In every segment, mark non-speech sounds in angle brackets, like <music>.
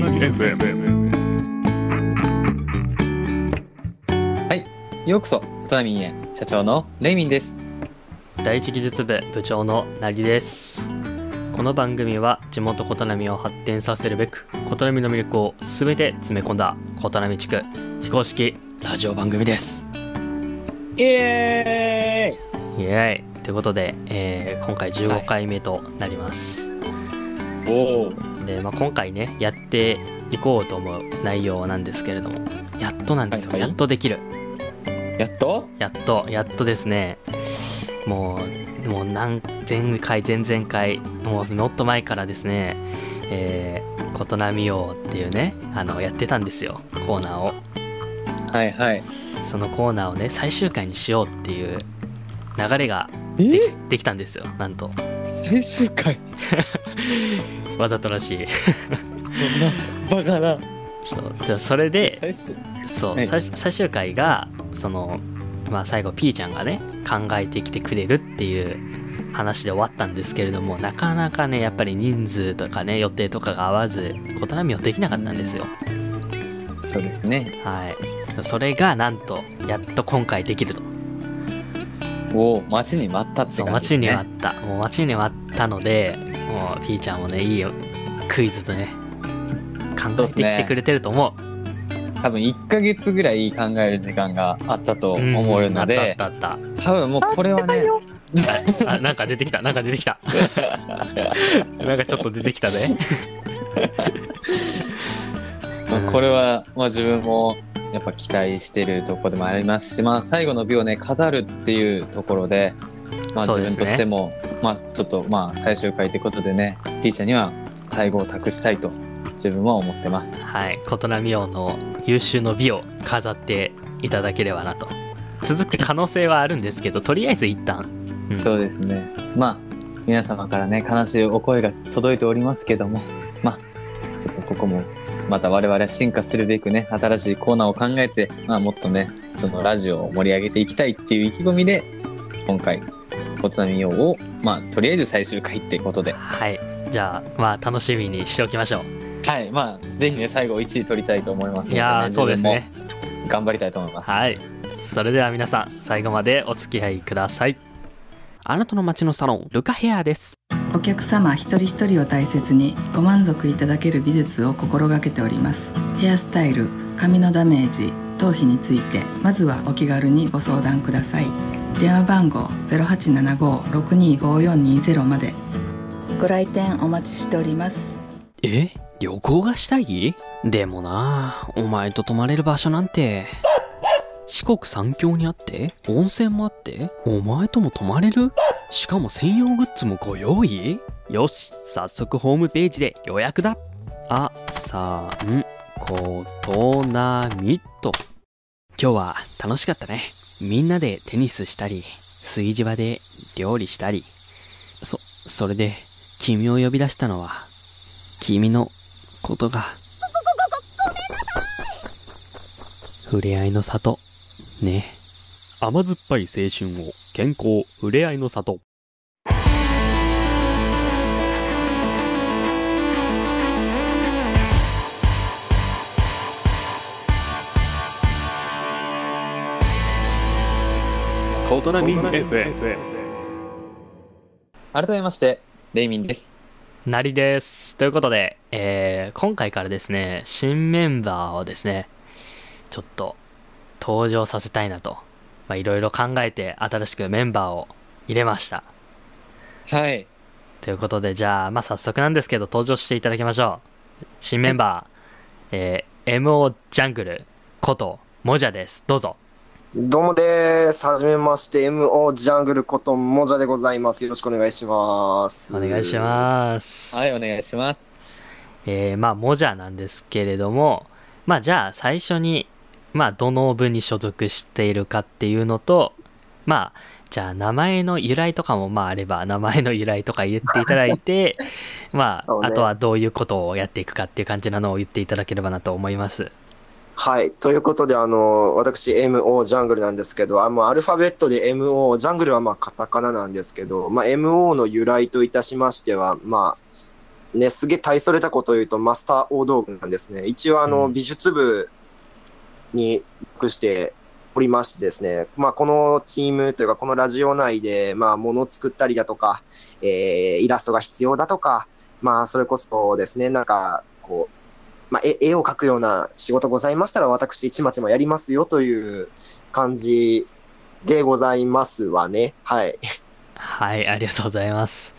ナミ FM ようこそ、トナミンへ社長のレイミンです。第一技術部部長のなぎです。この番組は地元琴波を発展させるべく琴波の魅力を全て詰め込んだ琴波地区非公式ラジオ番組です。イエイ。エーイ。ということで、えー今回15回目となります、ーイおお。で、まあ、今回ねやっていこうと思う内容なんですけれども。やっとなんですよ、はいはい。やっとできる。やっと？やっと。やっとですね。もうもう何前回前々回もうもっと前からですねえー、琴波王っていうねあのやってたんですよ。コーナーを。はいはい。そのコーナーをね最終回にしようっていう流れができたんですよ。なんと。最終回？<laughs> わざとらしい。そんなバカな。そう。でそれで最終そう、はい。最最終回がそのまあ最後ピーちゃんがね考えてきてくれるっていう話で終わったんですけれどもなかなかねやっぱり人数とかね予定とかが合わず琴波をできなかったんですよ。そうですね。はい。それがなんとやっと今回できるとおお、待ちに待ったって感じ、ね。待ちに待った。もう待ちに待ったのでもうピーちゃんもねいいよ。クイズでね考えてきてくれてると思う。多分1ヶ月ぐらい考える時間があったと思うので、んあったあった多分もうこれはね、たあなんか出てきたなんか出てきた。<laughs> なんかちょっと出てきたね。<laughs> まあこれは、まあ、自分もやっぱ期待してるところでもありますし、まあ、最後の美をね飾るっていうところで、まあ、自分としても、まあ、ちょっとまあ最終回ということでねティーチャーには最後を託したいと自分は思ってます。はい。琴波王の優秀の美を飾っていただければなと。続く可能性はあるんですけどとりあえず一旦、うん。そうですね。まあ皆様からね悲しいお声が届いておりますけども、まあちょっとここもまた我々は進化するべくね新しいコーナーを考えて、まあ、もっとねそのラジオを盛り上げていきたいっていう意気込みで今回「コツナミ用をまあとりあえず最終回ってことで。はい。じゃあまあ楽しみにしておきましょう。はい。まあぜひね最後1位取りたいと思いますので、いやーそうですね。頑張りたいと思います。はい。それでは皆さん最後までお付き合いくださいあなたの街のサロンルカヘアです。お客様一人一人を大切にご満足いただける美術を心がけております。ヘアスタイル髪のダメージ頭皮について。まずはお気軽にご相談ください。電話番号0875-625420まで。ご来店お待ちしております。え？旅行がしたい？でもなお前と泊まれる場所なんて四国三峡にあって温泉もあってお前とも泊まれる？しかも専用グッズもご用意？よし早速ホームページで予約だ。あさんことなみと。今日は楽しかったね。みんなでテニスしたり炊事場で料理したり。そそれで君を呼び出したのは君のことが。触れ合いの里ね。甘酸っぱい青春を健康触れ合いの里。コトナミ FM 改めましてレイミンです。なりです。ということで、えー今回からですね新メンバーをですねちょっと登場させたいなとまあいろいろ考えて新しくメンバーを入れましたはいということでじゃあまあ早速なんですけど登場していただきましょう新メンバー、えー MO ジャングルこともじゃですどうぞどうもです。はじめまして、MO ジャングルこともじゃでございます。よろしくお願いします。お願いしますはいお願いします。えーまあ、モジャなんですけれども、まあ、じゃあ最初に、まあ、どの部に所属しているかっていうのと、まあ、じゃあ名前の由来とかもまああれば名前の由来とか言っていただいて <laughs> まあ、ねあとはどういうことをやっていくかっていう感じなのを言っていただければなと思いますはい。ということで、あの、私、MO ジャングルなんですけど、あの、アルファベットで MO、ジャングルはまあ、カタカナなんですけど、まあ、MO の由来といたしましては、まあ、ね、すげえ大それたことを言うとマスター大道具なんですね。一応あの、うん美術部に属しておりましてですね、まあこのチームというかこのラジオ内で、まあ物を作ったりだとか、えー、イラストが必要だとか、まあそれこそですね、なんか、こう、まあ絵絵を描くような仕事ございましたら私ちまちまやりますよという感じでございますわね。はい。はい、ありがとうございます。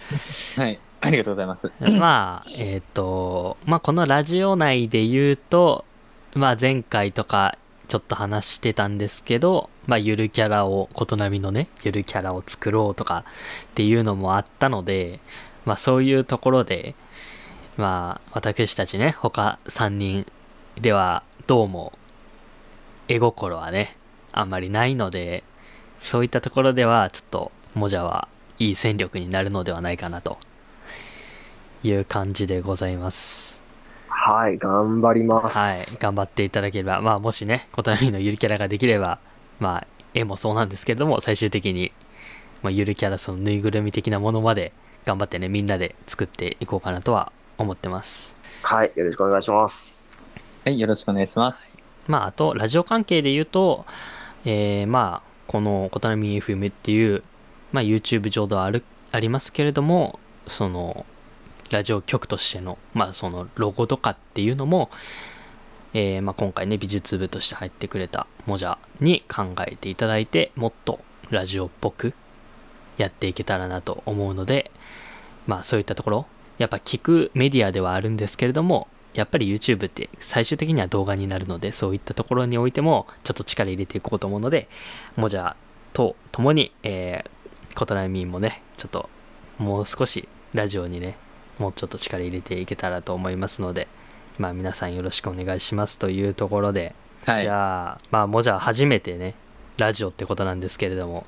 はい。ありがとうございます。まあ、えっ、と、まあ、このラジオ内で言うと、まあ、前回とかちょっと話してたんですけど、まあ、ゆるキャラを、琴波のね、ゆるキャラを作ろうとかっていうのもあったので、まあ、そういうところで、まあ、私たちね、他3人では、どうも、絵心はね、あんまりないので、そういったところでは、ちょっと、もじゃはいい戦力になるのではないかなという感じでございます。はい、頑張ります。はい。頑張っていただければ、まあ、もしね、コタミのゆるキャラができれば、まあ、絵もそうなんですけども、最終的に、まあ、ゆるキャラ、そのぬいぐるみ的なものまで、頑張ってね、みんなで作っていこうかなとは思ってます。はい、よろしくお願いします。はい。よろしくお願いします。まあ、あと、ラジオ関係で言うと、えー、まあ、この、コタナミ FM っていう、まあ、YouTube 上ではある、ありますけれども、その、ラジオ局としての、まあ、その、ロゴとかっていうのも、えー、まあ、今回ね、美術部として入ってくれたモジャに考えていただいて、もっとラジオっぽくやっていけたらなと思うので、まあ、そういったところ、やっぱ聞くメディアではあるんですけれども、やっぱり YouTube って最終的には動画になるので、そういったところにおいても、ちょっと力入れていこうと思うので、もじゃと共に、えー、コトラミンもね、ちょっと、もう少しラジオにね、もうちょっと力入れていけたらと思いますので、まあ皆さんよろしくお願いしますというところで、はい。じゃあ、まあもじゃ初めてね、ラジオってことなんですけれども、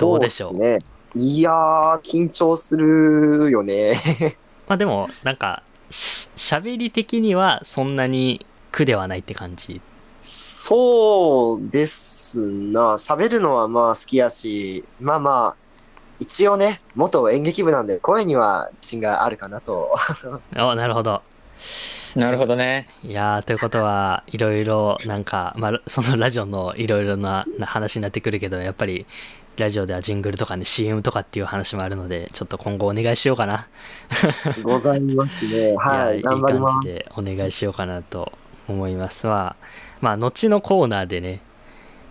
どうでしょう？そですね。いやー、緊張するよね。<laughs> まあでも、なんか、し喋り的にはそんなに苦ではないって感じ？そうですな。喋るのはまあ好きやし、まあまあ、一応ね、元演劇部なんで、声には自信があるかなと。<laughs> お、なるほど。なるほどね。いやー、ということは、いろいろ、なんか、まあ、そのラジオのいろいろなな話になってくるけど、やっぱり、ラジオではジングルとかね、CM とかっていう話もあるので、ちょっと今後お願いしようかな。ございますね。<laughs> はい、いや頑張りますいい感。じでお願いしようかなと思います。まあ、まあ、後のコーナーでね、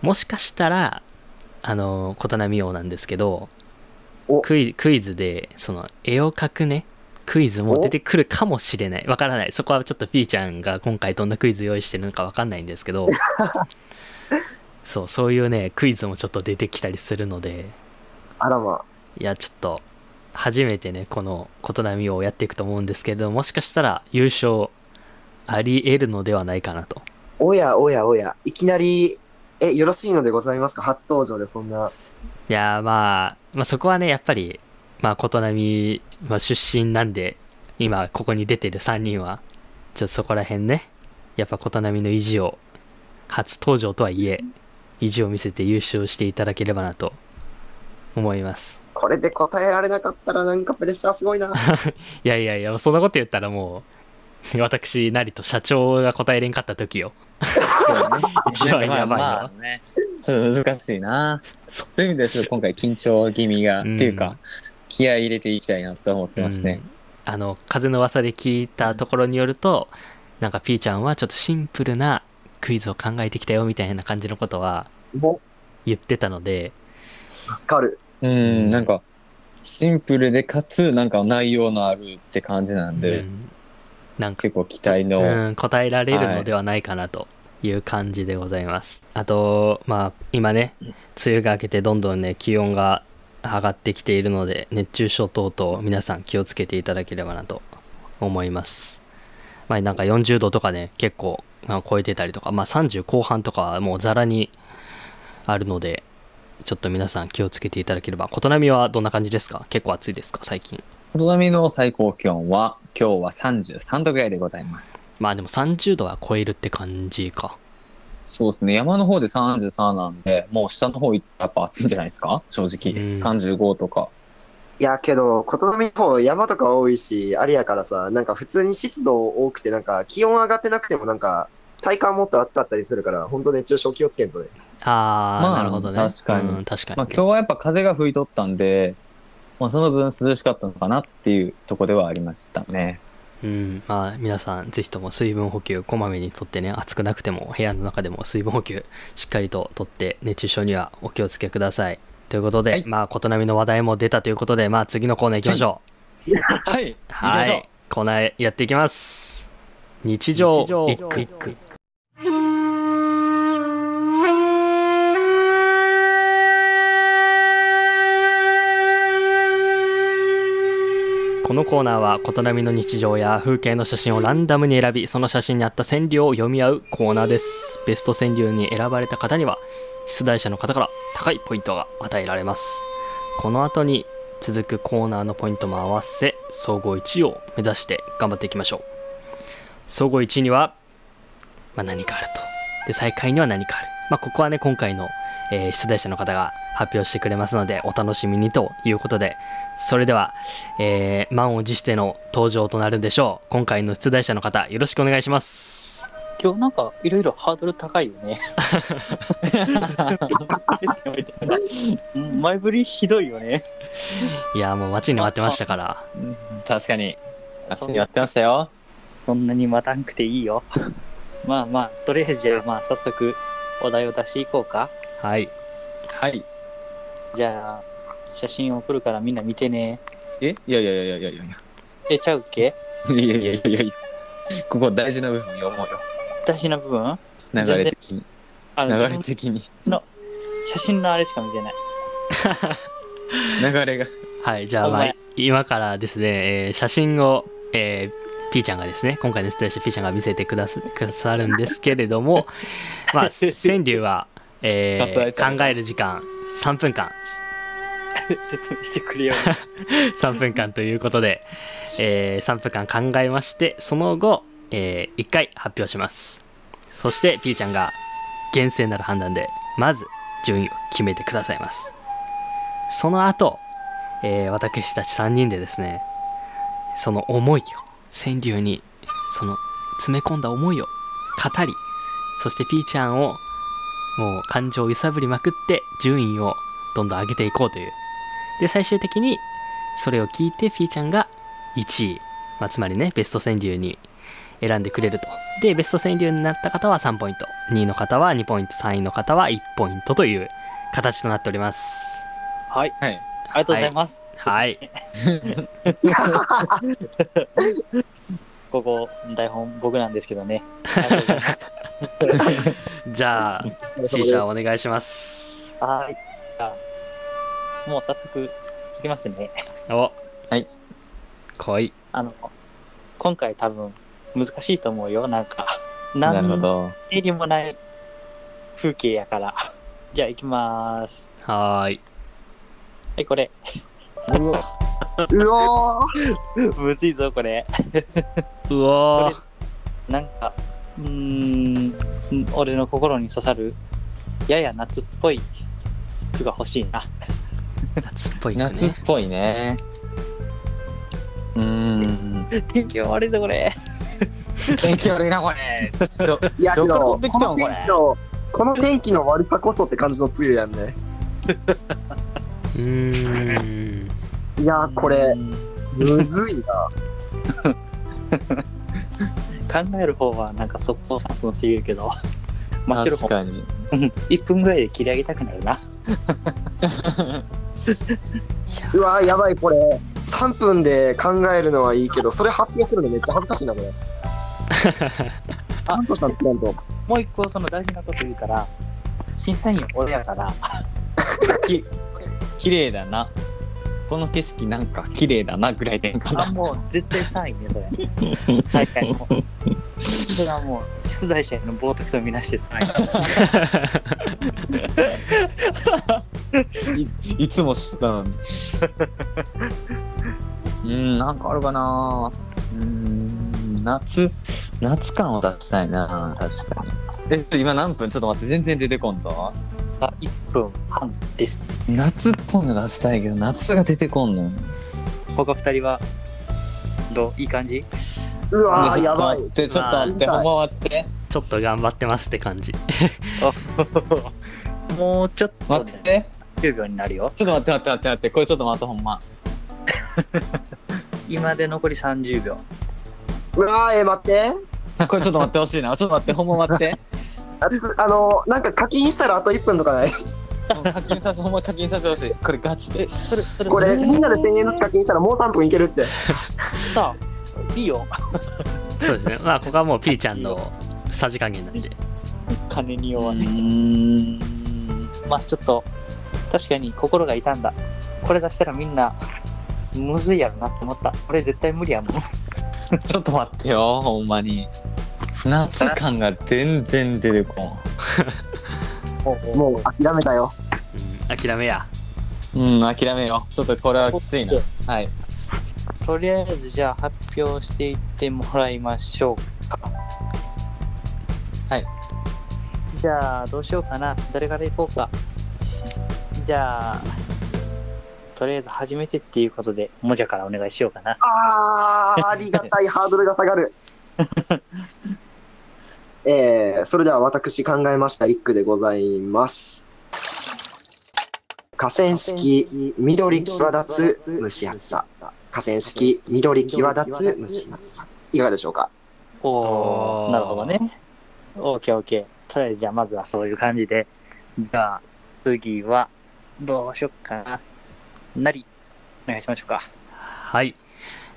もしかしたら、あの、琴波王なんですけどお、クイクイズで、その、絵を描くね、クイズも出てくるかもしれない。わからない。そこはちょっとピーちゃんが今回どんなクイズ用意してるのかわかんないんですけど、<laughs> そう、そういうね、クイズもちょっと出てきたりするので、あらまいや、ちょっと、初めてね、この琴波をやっていくと思うんですけれども、もしかしたら優勝あり得るのではないかなと。おやおやおや、いきなり、え、よろしいのでございますか？初登場でそんな。いやー、まあ、まあそこはね、やっぱり、まあ、琴波、まあ、出身なんで、今、ここに出てる3人は、ちょっとそこら辺ね、やっぱ琴波の意地を、初登場とはいえ、意地を見せて優勝していただければなと思います。これで答えられなかったらなんかプレッシャーすごいな。<laughs> いやいやいや、そんなこと言ったらもう、私、なりと社長が答えれんかった時よ。そうだね。一番やばいよまあまあね。ちょっと難しいな。そそういう意味ではちょっと今回緊張気味が、うんっていうか、気合い入れていきたいなと思ってますね。うんあの、風の噂で聞いたところによると、なんか P ちゃんはちょっとシンプルなクイズを考えてきたよみたいな感じのことはも言ってたので、う、助かる。うん、なんか、シンプルでかつ、なんか内容のあるって感じなんで、うんなんか、結構期待の、うん、答えられるのではないかなという感じでございます。あと、まあ、今ね、梅雨が明けてどんどんね、気温が上がってきているので、熱中症等々皆さん気をつけていただければなと思います。まあ、なんか40度とかね、結構まあ超えてたりとか、まあ30後半とかはもうザラにあるので、ちょっと皆さん気をつけていただければ。琴波はどんな感じですか？結構暑いですか？最近。琴波の最高気温は、今日は33度ぐらいでございます。まあでも30度は超えるって感じか。そうですね。山の方で33なんで、もう下の方行ったらやっぱ暑いんじゃないですか？正直。うん35とか。いや、けど、琴波の方山とか多いし、あれやからさ、なんか普通に湿度多くて、なんか気温上がってなくてもなんか、体感もっと暑かったりするから、本当熱中症気をつけんとね。あー、まあなるほどね。確かにうん、確かに。まあ今日はやっぱ風が吹いとったんで、まあその分涼しかったのかなっていうとこではありましたね。うん、まあ皆さんぜひとも水分補給こまめにとってね暑くなくても部屋の中でも水分補給しっかりととって熱中症にはお気をつけください。ということで、はい。まあ琴波の話題も出たということでまあ次のコーナー行きましょう。はい。はい、行きましょうコーナーやっていきます。日常日常一句このコーナーは琴波の日常や風景の写真をランダムに選びその写真に合った川柳を読み合うコーナーです。ベスト川柳に選ばれた方には出題者の方から高いポイントが与えられます。この後に続くコーナーのポイントも合わせ総合1位を目指して頑張っていきましょう。総合1位には、まあ、何かあると。で最下位には何かある、まあ、ここはね今回の、えー出題者の方が発表してくれますのでお楽しみにということでそれでは、えー満を持しての登場となるでしょう今回の出題者の方よろしくお願いします今日なんかいろいろハードル高いよね。前振りひどいよね。いやもう待ちに待ってましたからうん確かに。夏にやってましたよ。そんなに待たんくていいよ。まあまあ、とりあえずじゃあまあ早速お題を出していこうか。はいはい。じゃあ、写真を送るからみんな見てね。え？いやいやいやいやいやいや。え、ちゃうっけ？いやいやいやいやいや。ここ大事な部分読もうよ。大事な部分？流れ的に。流あのれ的に。写真のあれしか見てない。<laughs> 流れが。はい、じゃあ、まあ今からですね、えー写真を、えー、ピーちゃんがですね、今回の出題者ピーちゃんが見せてくだすくださるんですけれども、<laughs> まあ、川柳は、えー考える時間3分間、<laughs> 説明してくれよ。<laughs> 3分間ということで、えー3分間考えまして、その後、え1回発表します。そして、ピーちゃんが厳正なる判断で、まず順位を決めてくださいます。その後、えー私たち3人でですね、その思いを、川柳に、その詰め込んだ思いを語り、そしてピーちゃんを、もう感情を揺さぶりまくって、順位をどんどん上げていこうという。で、最終的に、それを聞いてピーちゃんが1位、まあ、つまりねベスト川柳に選んでくれるとでベスト川柳になった方は3ポイント2位の方は2ポイント3位の方は1ポイントという形となっておりますはい、はい。ありがとうございます。はい <laughs> <laughs> ここ、台本僕なんですけどね。ありがとうございますじゃあピーちゃんお願いしますはい。じゃあ、もう早速いきますね。おはい来いあの、今回多分難しいと思うよ。なんか、なるほ何ど。えりもない風景やから。じゃあ行きまーす。はーいはい、これ。うわー <laughs> むずいぞ、これ。うおーなんか、うーん、俺の心に刺さる、やや夏っぽい句が欲しいな。夏っぽいね夏っぽいね。うーん。天気が悪いぞ、これ。天気悪いな、これ。どいやけどっからど、取ってきたのこの天気の、この天気の悪さこそって感じの梅雨やんね。うーんいや、これ、むずいな。<laughs> 考える方はなんか速攻3分過ぎるけど、<laughs> 待ってる方確かに。うん1分ぐらいで切り上げたくなるな。うわやばい、これ。3分で考えるのはいいけど、それ発表するのめっちゃ恥ずかしいな、これ。ちゃんとしたの作らんと。もう一個その大事なこと言うから、審査員俺やから、<laughs> き綺麗だな。この景色なんか綺麗だなぐらいであ、。もう絶対3位ね、それ。大会も。それはもう、出題者への冒涜とみなして3位。<laughs> いいつも知ったのに。<laughs> うーん、なんかあるかなうーん、夏、夏感を出したいな確かに。え今何分？ちょっと待って、全然出てこんぞ。が1分半です。夏っぽいの出したいけど、夏が出てこんの？よ。他2人は、どう？いい感じ？うわー、やばい。で、ちょっと待って、ほんま待って。ちょっと頑張ってますって感じ <laughs> もうちょっとで待って。10秒になるよ。ちょっと待って待って待って待って。これちょっと待って、ほんま。<laughs> 今で残り30秒。うわー、えー、待って。これちょっと待ってほしいな。ちょっと待って、ほんま待って。<laughs> ああの、なんか課金したらあと1分とかない？<laughs> 課金させて、ほんま課金させてほしい。これガチで。それ、それ、これ、みんなで1000円ずつ課金したらもう3分いけるって。<laughs> さいいよ。そうですねまあここはもうピーちゃんのさじ加減なんで金にう弱ね。ーん。まあちょっと、確かに心が痛んだ。これ出したらみんな、むずいやろなって思った。これ絶対無理やもん。ちょっと待ってよ、ほんまに。夏感が全然出てこん。もう諦めたよ。うん諦めやうん、諦めよう。ちょっとこれはきついな。はい。とりあえずじゃあ発表していってもらいましょうか。はい。じゃあどうしようかな。誰から行こうか。じゃあ、とりあえず初めてっていうことで、もじゃからお願いしようかな。あー、ありがたいハードルが下がる。<laughs> えー、それでは私考えました一句でございます。河川敷、緑際立つ蒸し暑さ。河川敷、緑際立つ蒸し暑さ。いかがでしょうか？おおなるほどね。オーケーオーケー。とりあえずじゃあまずはそういう感じで。じゃあ、次は、どうしよっかな。なり、お願いしましょうか。はい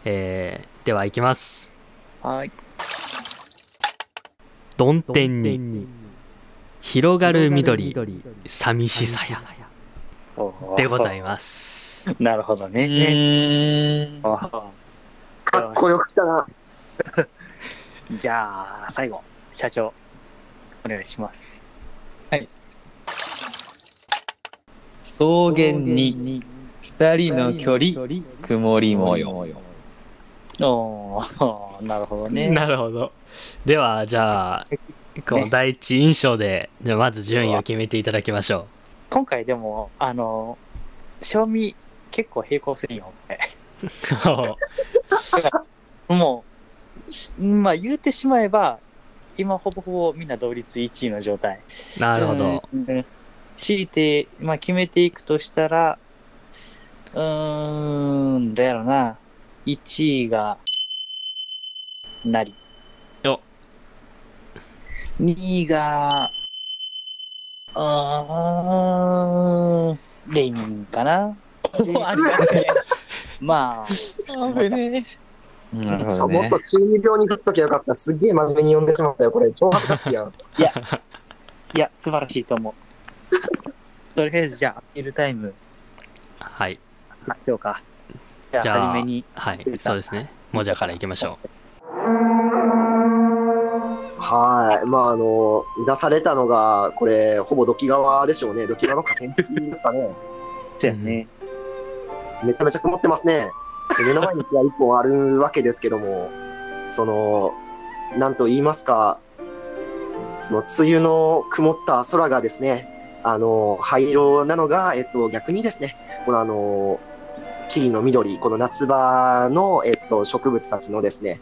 えー、では行きますはい。曇天に広がる緑寂しさやでございますなるほどうね。ーん。おーかっこよく来たな。<laughs> じゃあ、最後、社長、お願いします。草原に二人の距離、曇り模様。おー、<laughs> なるほどね。なるほどではじゃあこの第一印象でじゃあまず順位を決めていただきましょ今回でも、あの、賞味結構並行するよ。<laughs> うもう、まあ言うてしまえば、今ほぼほぼみんな同率1位の状態。なるほどうん。強いて、まあ決めていくとしたら、うーん、どうやろな。1位が、なり。よ2位が、あー、レイミンかな。<laughs> ありがとね。まあ、危ねえ。なるほどねもっと。中二病に振っときゃよかった。すっげえ真面目に読んでしまったよ。これ、超恥ずかしいやん。<laughs> いや、いや、素晴らしいと思う。とりあえず、じゃあ、アピールタイム、はいましょうか。じゃあ、初めに、はいそうですねもじゃからいきましょはい。まあ、あの、出されたのが、これ、ほぼ土器川でしょうね。土器川の河川敷ですかね。そうやね。めちゃめちゃ曇ってますね。で目の前に木が一本あるわけですけども、その、なんと言いますか、その梅雨の曇った空がですね、あの、灰色なのが、えっと、逆にですね、このあの、木々の緑、この夏場の、えっと、植物たちのですね、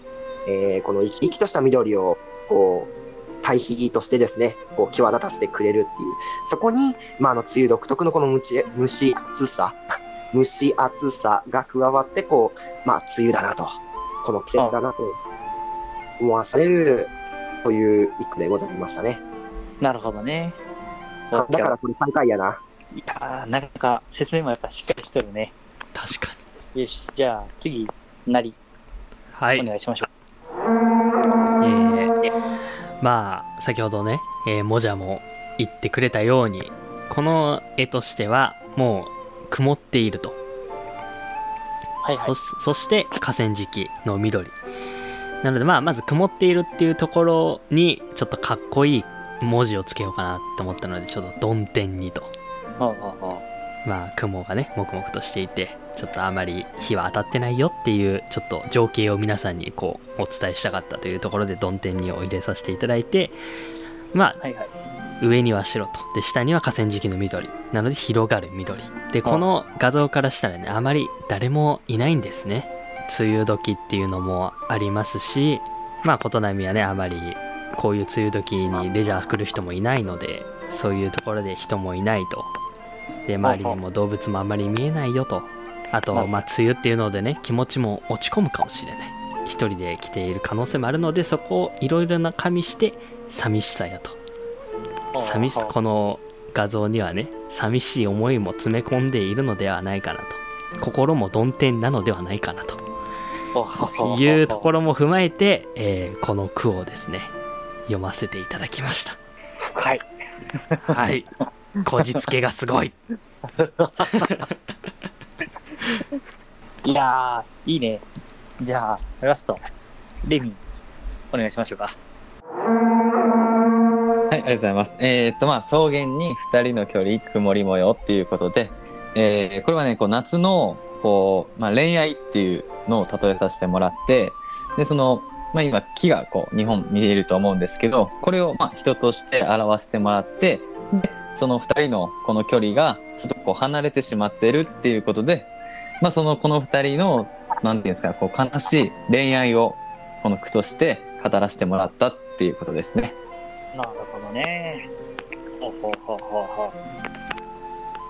えーこの生き生きとした緑を、こう、対比としてですね、こう、際立たせてくれるっていう。そこに、まあ、あの、梅雨独特のこの蒸し蒸し暑さ、<laughs> 蒸し暑さが加わって、こう、まあ、梅雨だなと、この季節だなと思わされるという一句でございましたね。なるほどね。だからこれ最下位やな。いやー、なんか、説明もやっぱしっかりしとるね。う確かに。よし、じゃあ、次、なり、はい。お願いしましょえーまあ先ほどね、えー、もじゃも言ってくれたようにこの絵としてはもう曇っていると。う。はいはい。そ。しそして河川敷の緑。なのでまあまず曇っているっていうところにちょっとかっこいい文字をつけようかなと思ったのでちょっと曇天にと。ほうほうほまあ雲がね黙々としていてちょっとあまり日は当たってないよっていうちょっと情景を皆さんにこうお伝えしたかったというところで曇天にを入れさせていただいてまあうはいはい。上には白と。で下には河川敷の緑。なので広がる緑。でこの画像からしたらねあまり誰もいないんですね。梅雨時っていうのもありますしまあ琴波はねあまりこういう梅雨時にレジャー来る人もいないのでそういうところで人もいないと。で周りにも動物もあんまり見えないよとあとまあ。梅雨っていうのでね気持ちも落ち込むかもしれない。一人で来ている可能性もあるのでそこをいろいろな加味して寂しさやと。寂しこの画像にはね寂しい思いも詰め込んでいるのではないかなと。心も曇天なのではないかなと。いうところも踏まえて、えーこの句をですね読ませていただきました。深い。はい。こじつけがすごい <laughs> いやー、いいね。じゃあ、ラスト、レミン、お願いしましょうか。はい、ありがとうございます。えーっと、まあ、草原に二人の距離、曇り模様っていうことで、えーこれはね、こう、夏の、こう、まあ、恋愛っていうのを例えさせてもらって、で、その、まあ、今、木がこう、日本見えると思うんですけど、これを、まあ、人として表してもらって、で、その二人のこの距離が、ちょっとこう、離れてしまってるっていうことで、まあ、その、この二人の、なんていうんですか、こう、悲しい恋愛を、この句として語らせてもらったっていうことですね。なるほどね。ほうほうほうほうほ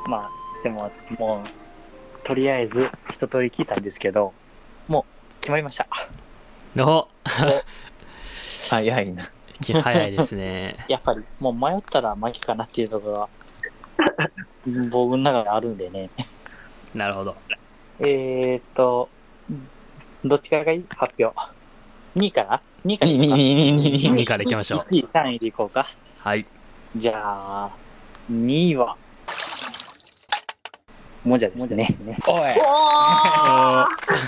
う。まあ、でも、もう、とりあえず、一通り聞いたんですけど、もう、決まりました。の早いな。早いですね <laughs> やっぱり、もう迷ったら負けかなっていうところが、<laughs> 僕の中であるんでね。なるほどえーっと、どっちからがいい発表？2位から ?2 位からに、に、に、に、に、に、2位からいきましょう1位、3位でいこうか。はいじゃあ、2位は、もじゃですね。おいおー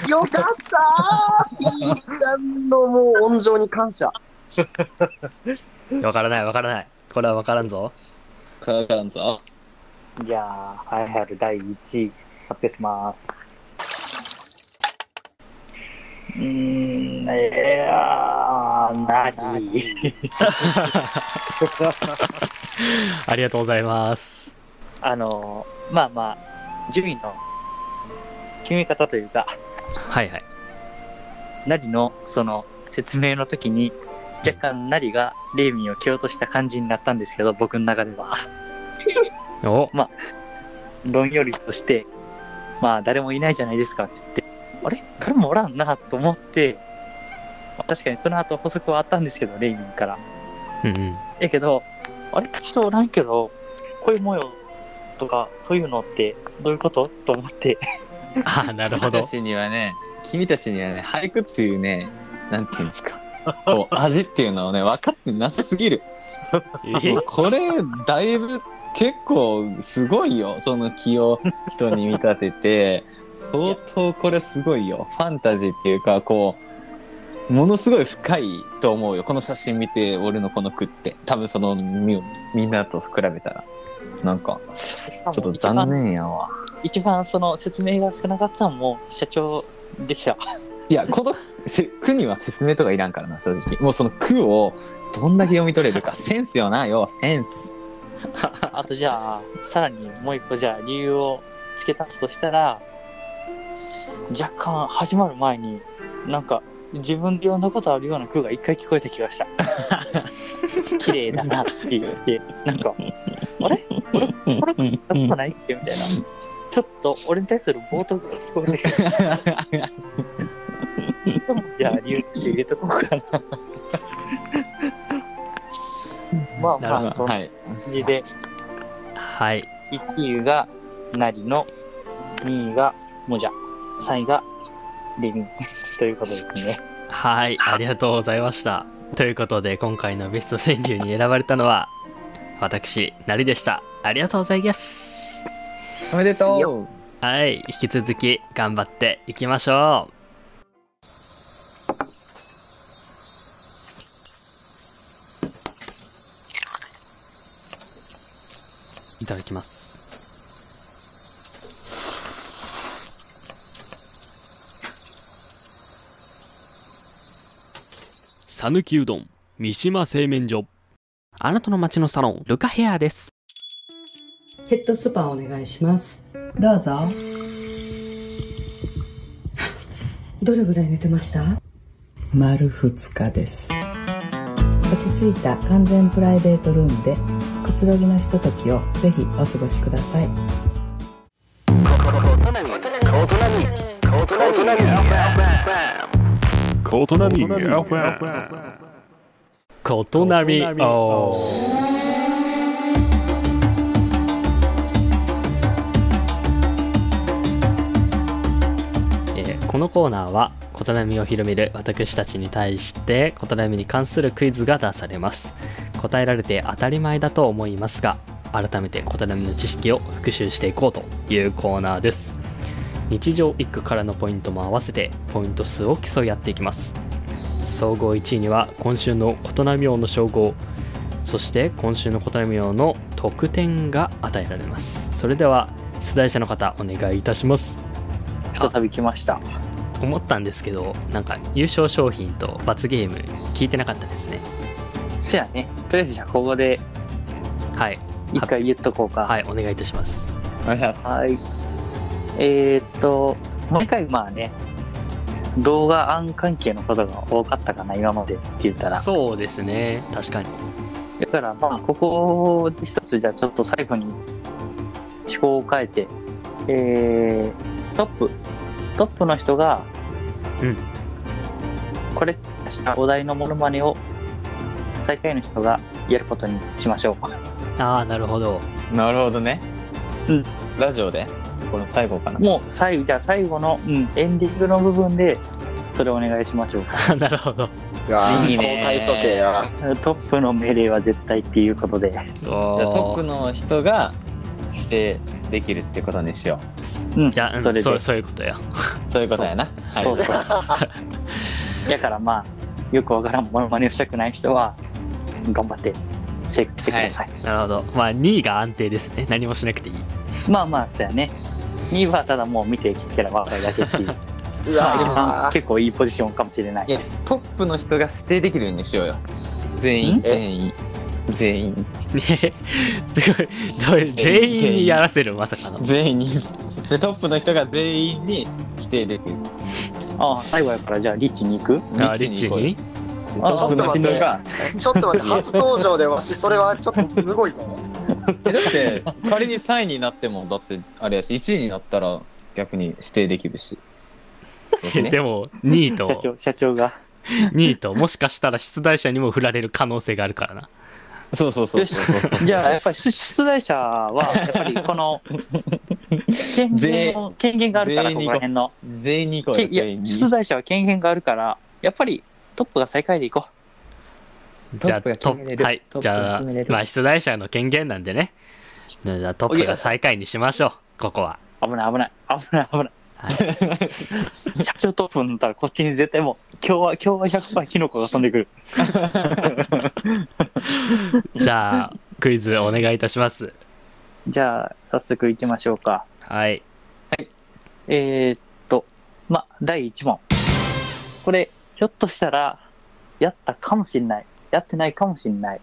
よかったーピーちゃんのもう温情に感謝。<laughs> わからないわからないこれはわからんぞからからんぞ。じゃあ、栄えある第1位、発表します。うーん、えやー、なり。ありがとうございますあの、まあまあ、順位の決め方というか、はいはいなりのその説明の時に、若干なりがレイミンを蹴落とした感じになったんですけど、僕の中では。お。論よりとして、まあ誰もいないじゃないですか。って言って、あれ？誰もおらんなと思って、まあ確かにその後補足はあったんですけど、レイミンから。うんうん。やけど、あれ？人おらんけど、こういう模様とか、そういうのってどういうこと？と思って、ああなるほど。君たちにはね、君たちにはね、俳句っていうね、なんていうんですか。こう、味っていうのをね、分かってなさすぎる。え？もうこれ、だいぶ、結構、すごいよ。その気を人に見立てて、相当これすごいよ。ファンタジーっていうか、こう、ものすごい深いと思うよ。この写真見て、俺のこの句って。多分その、みみんなと比べたら。なんか、ちょっと残念やわ。一番その説明が少なかったのも社長でした。いや、このせ句には説明とかいらんからな、正直。もうその句をどんだけ読み取れるか、<laughs> センスよな、要はセンス。<laughs> あとじゃあ、さらにもう一個じゃあ理由を付け足すとしたら、若干始まる前に、なんか自分で読んだことあるような句が一回聞こえた気がした。<laughs> 綺麗だなって言って、なんか、あれ？これ、これ、聞いたことないっけ？みたいな。ちょっと俺に対する冒涜が聞こえてくる。じゃあ理由として入れとこうかな。<laughs> まあまあ、そんなはい。感じで、はい。1位がなりの、2位がもじゃ、3位がレミン。<laughs> ということですね。はい。ありがとうございました。ということで今回のベスト川柳に選ばれたのは私なりでした。ありがとうございます。おめでとう。はい。引き続き頑張っていきましょうただきます。讃岐うどん三島製麺所。あなたの街のサロン、ルカヘアです。ヘッドスパお願いします。どうぞ。どれぐらい寝てました？丸2日です。落ち着いた完全プライベートルームでくつろぎのひとときをぜひお過ごしください。コートナミ。み、おえーこのコーナーはことなみを広める私たちに対してことなみに関するクイズが出されます答えられて当たり前だと思いますが改めてことなみの知識を復習していこうというコーナーです。日常一句からのポイントも合わせてポイント数を競い合っていきます。総合1位には今週の琴波王の称号そして今週の琴波王の得点が与えられます。それでは出題者の方お願いいたします。再び来ました。思ったんですけどなんか優勝商品と罰ゲーム聞いてなかったですねせやね。とりあえずじゃあここではい一回言っとこうか。はいお願いいたしますお願いします。はい。えー、っと、毎回まあね、動画案関係のことが多かったかな、今までって言ったら。そうですね確かにだからまあ、ここで一つじゃあちょっと最後に思考を変えて、えー、トップ、トップの人が、うん。これ、したお題のモノマネを最下位の人がやることにしましょう。ああなるほどなるほどね。うん。ラジオで？この最後かな？もう最後、じゃあ最後の、うん、エンディングの部分で、それお願いしましょうか。<laughs> なるほどいいいね公開処刑や。トップの命令は絶対っていうことで。じゃじゃあトップの人が指定できるってことにしようん、いやうんそれで。そうそういうことやう。そういうことやな。はいそうそう。<laughs> だからまあ、よくわからんモノマネをしたくない人は、頑張ってセーブしてください。なるほど。まあ2位が安定ですね。何もしなくていい。まあまあ、そうやね。2位はただもう見て聞けば分かるだけっていう。<laughs> うわー。結構いいポジションかもしれない。い。やトップの人が指定できるようにしようよ。全員ん？全員。全員。ね <laughs> すごい。どういう全員にやらせる？まさかの。全員。に。でトップの人が全員に指定できる。ああ、最後やからじゃあリッチに行く？あリッチ行こうよにトップの人が。ちょっと待って、初登場でわし、それはちょっとむごいぞ。<laughs> えだって仮に3位になってもだってあれやし1位になったら逆に指定できるし。ね <laughs> でも2位社と長、社長が。2位ともしかしたら出題者にも振られる可能性があるからなそうそうそうそうそうそう。じゃあやっぱり出出題者は、やっぱりこの、権限を権限があるから、こ全員にこら辺の。全員に行こうよ。けいや全員に。出題者は権限があるから、やっぱりトップが最下位でいこじゃあトップはいじゃあまあ出題者の権限なんでねじゃあトップが最下位にしましょうここはう。危ない危ない。危ない危ない。はい <laughs> 社長トップになったらこっちに絶対もう、今日は、今日は100%キノコが飛んでくる。<laughs> じゃあクイズお願いいたしますじゃあ、早速行きましょうか。はいえー、っと、ま、第1問。これ、ひょっとしたら、やったかもしれない。やってないかもしれない。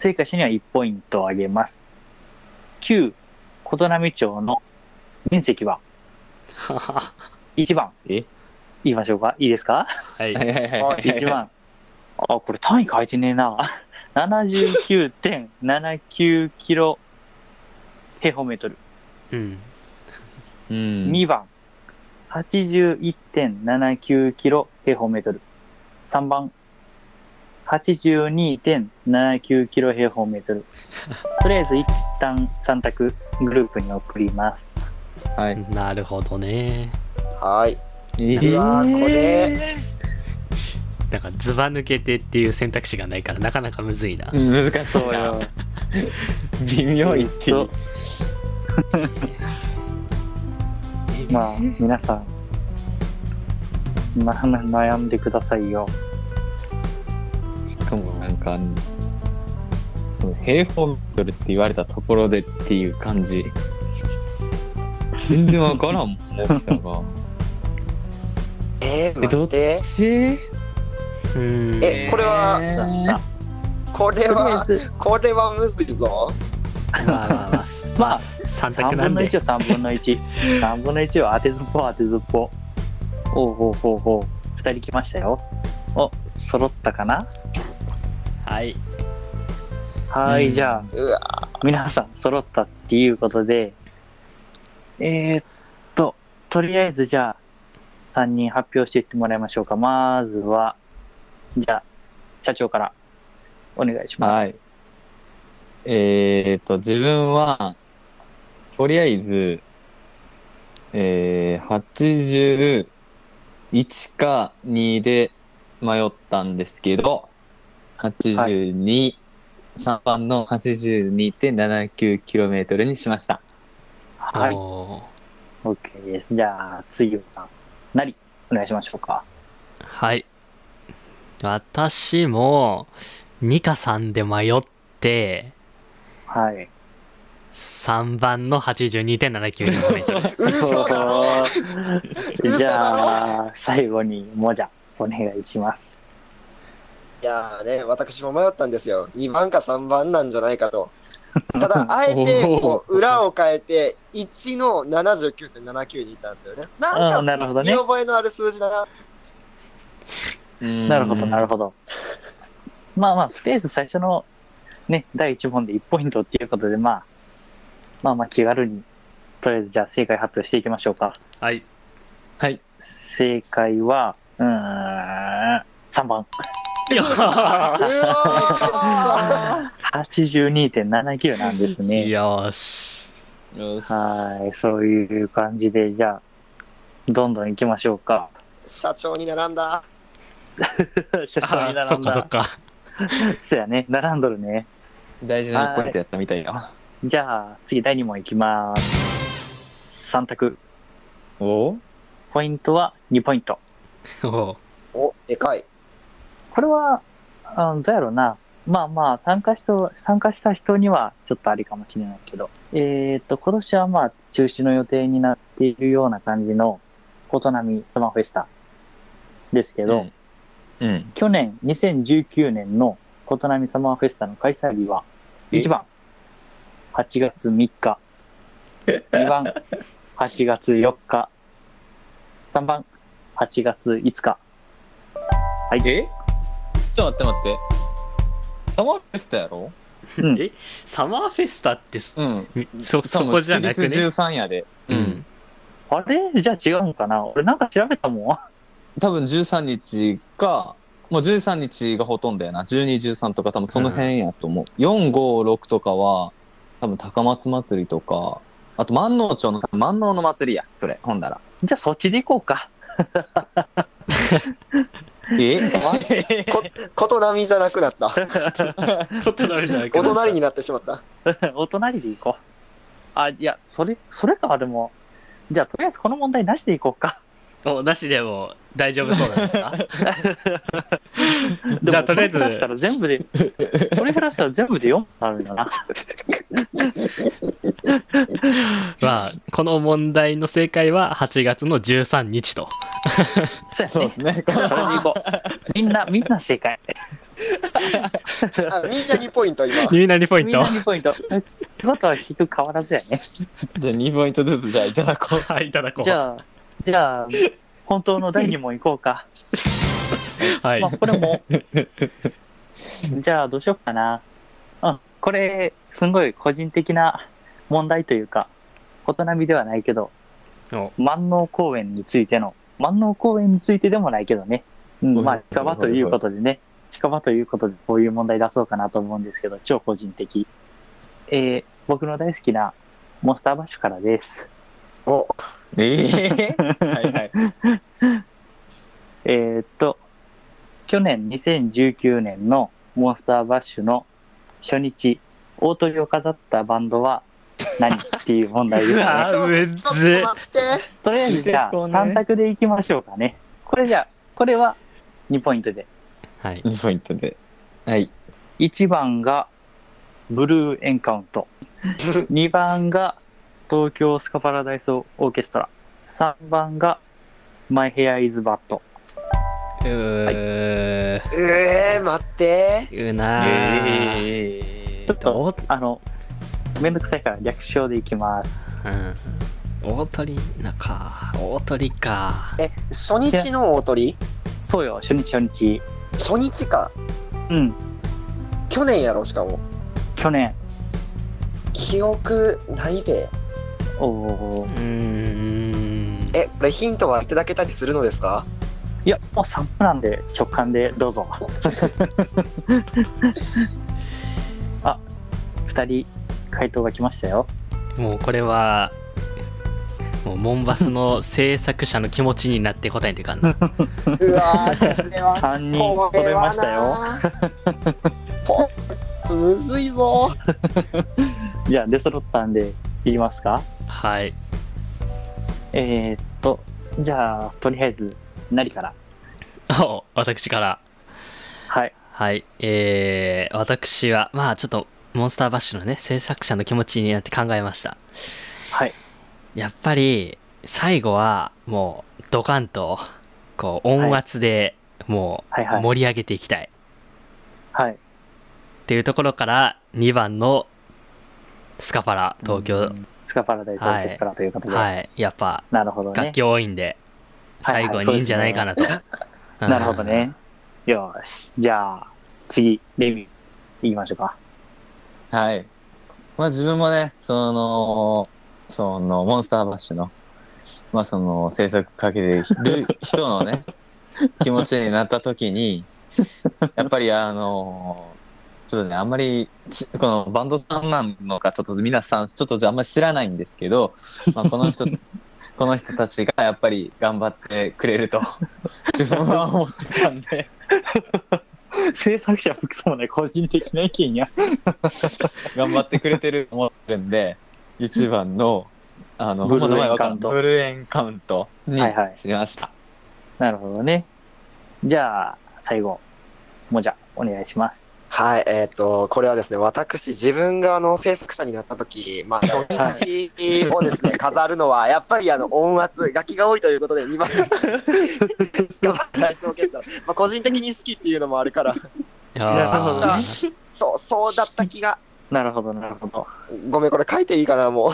正解者には1ポイントをあげます。旧琴波町の面積は？<laughs> 1番。え？言いましょうか？いいですか？はいはいはいはいはい。1番。あ、これ単位書いてねえな。<laughs> 79.79キロ平方メートル。うんうん。2番。81.79キロ平方メートル。3番。82.79キロ平方メートル。<laughs> とりあえず一旦3択グループに送ります。はい。なるほどねはい。えうわーこれ、なんかズバ抜けてっていう選択肢がないからなかなかむずいな難し <laughs> そうよ。<laughs> 微妙いっていう。まあ、皆さん、な悩んでくださいよ。しかもなんか、その平方メートルって言われたところでっていう感じ。全然わからんもん、大きさが。<laughs> えー、え、どっ待って。ちうんえこれはこれは、ず、これはむずいぞ。<laughs> まあまあまあ、ままああ、3 3択なん分の1で。を3分の1。<laughs> 3分の1を当てずっぽ当てずっぽ。ほうほうほうほう。2人来ましたよ。お、揃ったかな？はい。はい、うんじゃあ、皆さん揃ったっていうことで、えー、っと、とりあえずじゃあ、3人発表していってもらいましょうか。まずは、じゃあ、社長からお願いします。はい。えーと、自分は、とりあえず、えー、81か2で迷ったんですけど、82、3番の 82.79km にしました。はい。OK です。じゃあ、次は、なり、お願いしましょうか。はい。私も、2か3で迷って、はい。3番の 82.79km。嘘だろ嘘じだろゃあ、最後に、もじゃ、お願いします。いやーね、私も迷ったんですよ。2番か3番なんじゃないかと。ただ、あえて、こう、裏を変えて、1の79.79に行ったんですよね。なんか、なるほどね見覚えのある数字だな。なるほど、なるほほど。まあまあ、とりあえず最初のね、第1問で1ポイントっていうことで、まあ、まあまあ気軽に、とりあえずじゃあ正解発表していきましょうか。はい。はい。正解は、うーん、3番。うわ82.79なんですね。よーし。よし。はい、そういう感じで、じゃあ、どんどん行きましょうか。ー社長に並んだ。<laughs> 社長に並んだ。あそっかそっか。<laughs> そうやね、並んどるね。大事なポイントやったみたいよ。じゃあ、次第2問いきます。3択。お？ポイントは2ポイント。<laughs> おうお、でかい。これは、あどうやろうな。まあまあ、参加した、参加した人にはちょっとありかもしれないけど。えっ、と、今年はまあ、中止の予定になっているような感じの、琴波スマフェスタですけど、うんうん。去年2019年の琴波サマーフェスタの開催日は、え1番、8月3日。<laughs> 2番、8月4日。3番、8月5日。はい。え？ちょっと待って待って。サマーフェスタやろ？うんえ？サマーフェスタってす、うん。そ、そこじゃなくね？立13やで。う。ん。あれ？じゃあ違うんかな？俺なんか調べたもん。多分13日か、もう13日がほとんどやな。12、13とか多分その辺やと思う。4、5、6とかは、多分高松祭りとか、あと万能町の、万能の祭りや。それ、ほんだら。じゃあそっちで行こうか。え？こ、ことなみじゃなくなった。<laughs> ことなみじゃないけおど隣になってしまった。<laughs> お隣で行こう。あ、いや、それ、それか、でも。じゃあとりあえずこの問題なしで行こうか。お、なしでも大丈夫そうなんですか？じゃあとりあえずこれ減らしたら全部で、これ減らしたら全部で4あるんだな。<laughs> まあ、この問題の正解は8月の13日と。そうですね。それで行こう。みんな、みんな正解。あみんな2ポイント今。みんな2ポイントみんな。2ポイント。ってことは引く変わらずやね。じゃあ2ポイントずつじゃあいただこう。はい、いただこう。じゃあ、じゃあ、本当の第2問行こうか。<laughs> はいまあ、。これも、じゃあ、どうしようかな。うん、これ、すんごい個人的な問題というか、琴波ではないけど、お万能公園についての、万能公園についてでもないけどね、うん、まあ、近場ということでね、近場ということでこういう問題出そうかなと思うんですけど、超個人的。えー、僕の大好きなモンスターバッシュからです。お、ええ <laughs> はいはい。えーっと、去年2019年のモンスターバッシュの初日、大鳥を飾ったバンドは何っていう問題ですね。あーむちょっとずっ待って。とりあえずじゃあ結構ね3択でいきましょうかね。これじゃあ、これは2ポイントで。はい。2ポイントで。はい。1番がブルーエンカウント。<laughs> 2番が東京スカパラダイスオーケストラ。3番がマイヘアイズバット。うーえー、待って。うなーえちょっとお、あの、めんどくさいから略称でいきます。うん。大鳥なか。大鳥か。え、初日の大鳥？そうよ、初日初日。初日か。うん、去年やろ、しかも。去年。記憶ないべ。おおう。ーん。え、これヒントはいただけたりするのですか？いや、もう3分なんで直感でどうぞ。<laughs> あ、2人回答が来ましたよ。もうこれは、もうモンバスの制作者の気持ちになって答えていかんな。<laughs> うわー、これは。<laughs> 3人揃えましたよ。よ。むずいぞ。じゃあ出揃ったんで言いますか？はい。えー、っと、じゃあ、とりあえず、何からお <laughs> 私から。はい。はい。えー、私は、まあちょっと、モンスターバッシュのね、制作者の気持ちになって考えました。はい。やっぱり、最後は、もう、ドカンと、こう、音圧で、もう、はいはい。盛り上げていきたい。はい。っていうところから、2番の、スカパラ、東京。スカパラダイスオーケストラということで。はい。やっぱ、なるほどね。楽器多いんで、最後にいいんじゃないかなと。うんなるほど。ね。よーし。じゃあ、次、レビュー、いきましょうか。はい。まあ自分もね、その、その、モンスターバッシュの、まあその、制作かけてる人のね、<laughs> 気持ちになった時に、やっぱりあの、ちょっとね、あんまりち、このバンドさんなのか、ちょっと皆さん、ちょっとあんまり知らないんですけど、<laughs> まあこの人、この人たちがやっぱり頑張ってくれると、<laughs> 自分は思ってたんで、制作者服装もね、個人的な意見や。<laughs> 頑張ってくれてると思ってるんで、一番の、あの、ブルーエンカウントブルーエンカウントにはいはいしました。なるほどね。じゃあ、最後、もじゃ、お願いします。はい、えっ、と、これはですね、私、自分があの制作者になった時、まあ、初日をですね、<laughs> 飾るのは、やっぱりあの、音圧、楽器が多いということで、2番です。スカパラダイスオーケストラ。まあ、個人的に好きっていうのもあるから、そう、そうだった気が。なるほど、なるほど。ごめん、これ書いていいかな、もう。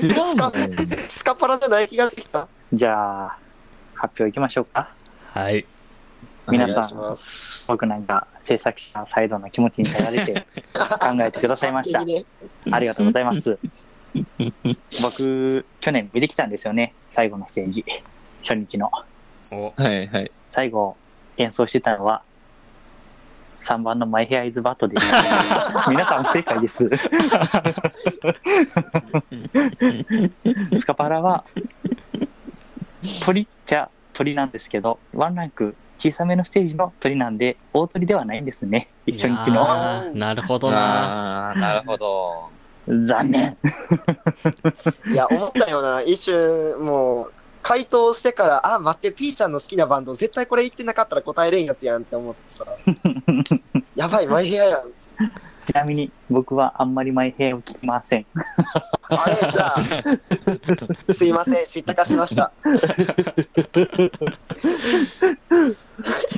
知らんのスカパラじゃない気がしてきた。じゃあ、発表いきましょうか。はい。皆さん。僕なんか制作者サイドの気持ちになられて考えてくださいました <laughs> ありがとうございます。僕、去年見てきたんですよね。最後のステージ。初日の。おはいはい。最後、演奏してたのは、3番のマイヘアイズバットです。<laughs> 皆さん不正解です。スカパラは、鳥っちゃ鳥なんですけど、ワンランク小さめのステージの鳥なんで、大鳥ではないんですね。初日の。なるほどな。なるほど。残念。いや、思ったような、一瞬、もう、回答してから、あ、待って、ピーちゃんの好きなバンド、絶対これ言ってなかったら答えれんやつやんって思ってさ、<laughs> やばい、マイヘアやん。ちなみに僕はあんまりマイヘアを聞きません。あれ、じゃあ、すいません、知ったかしました。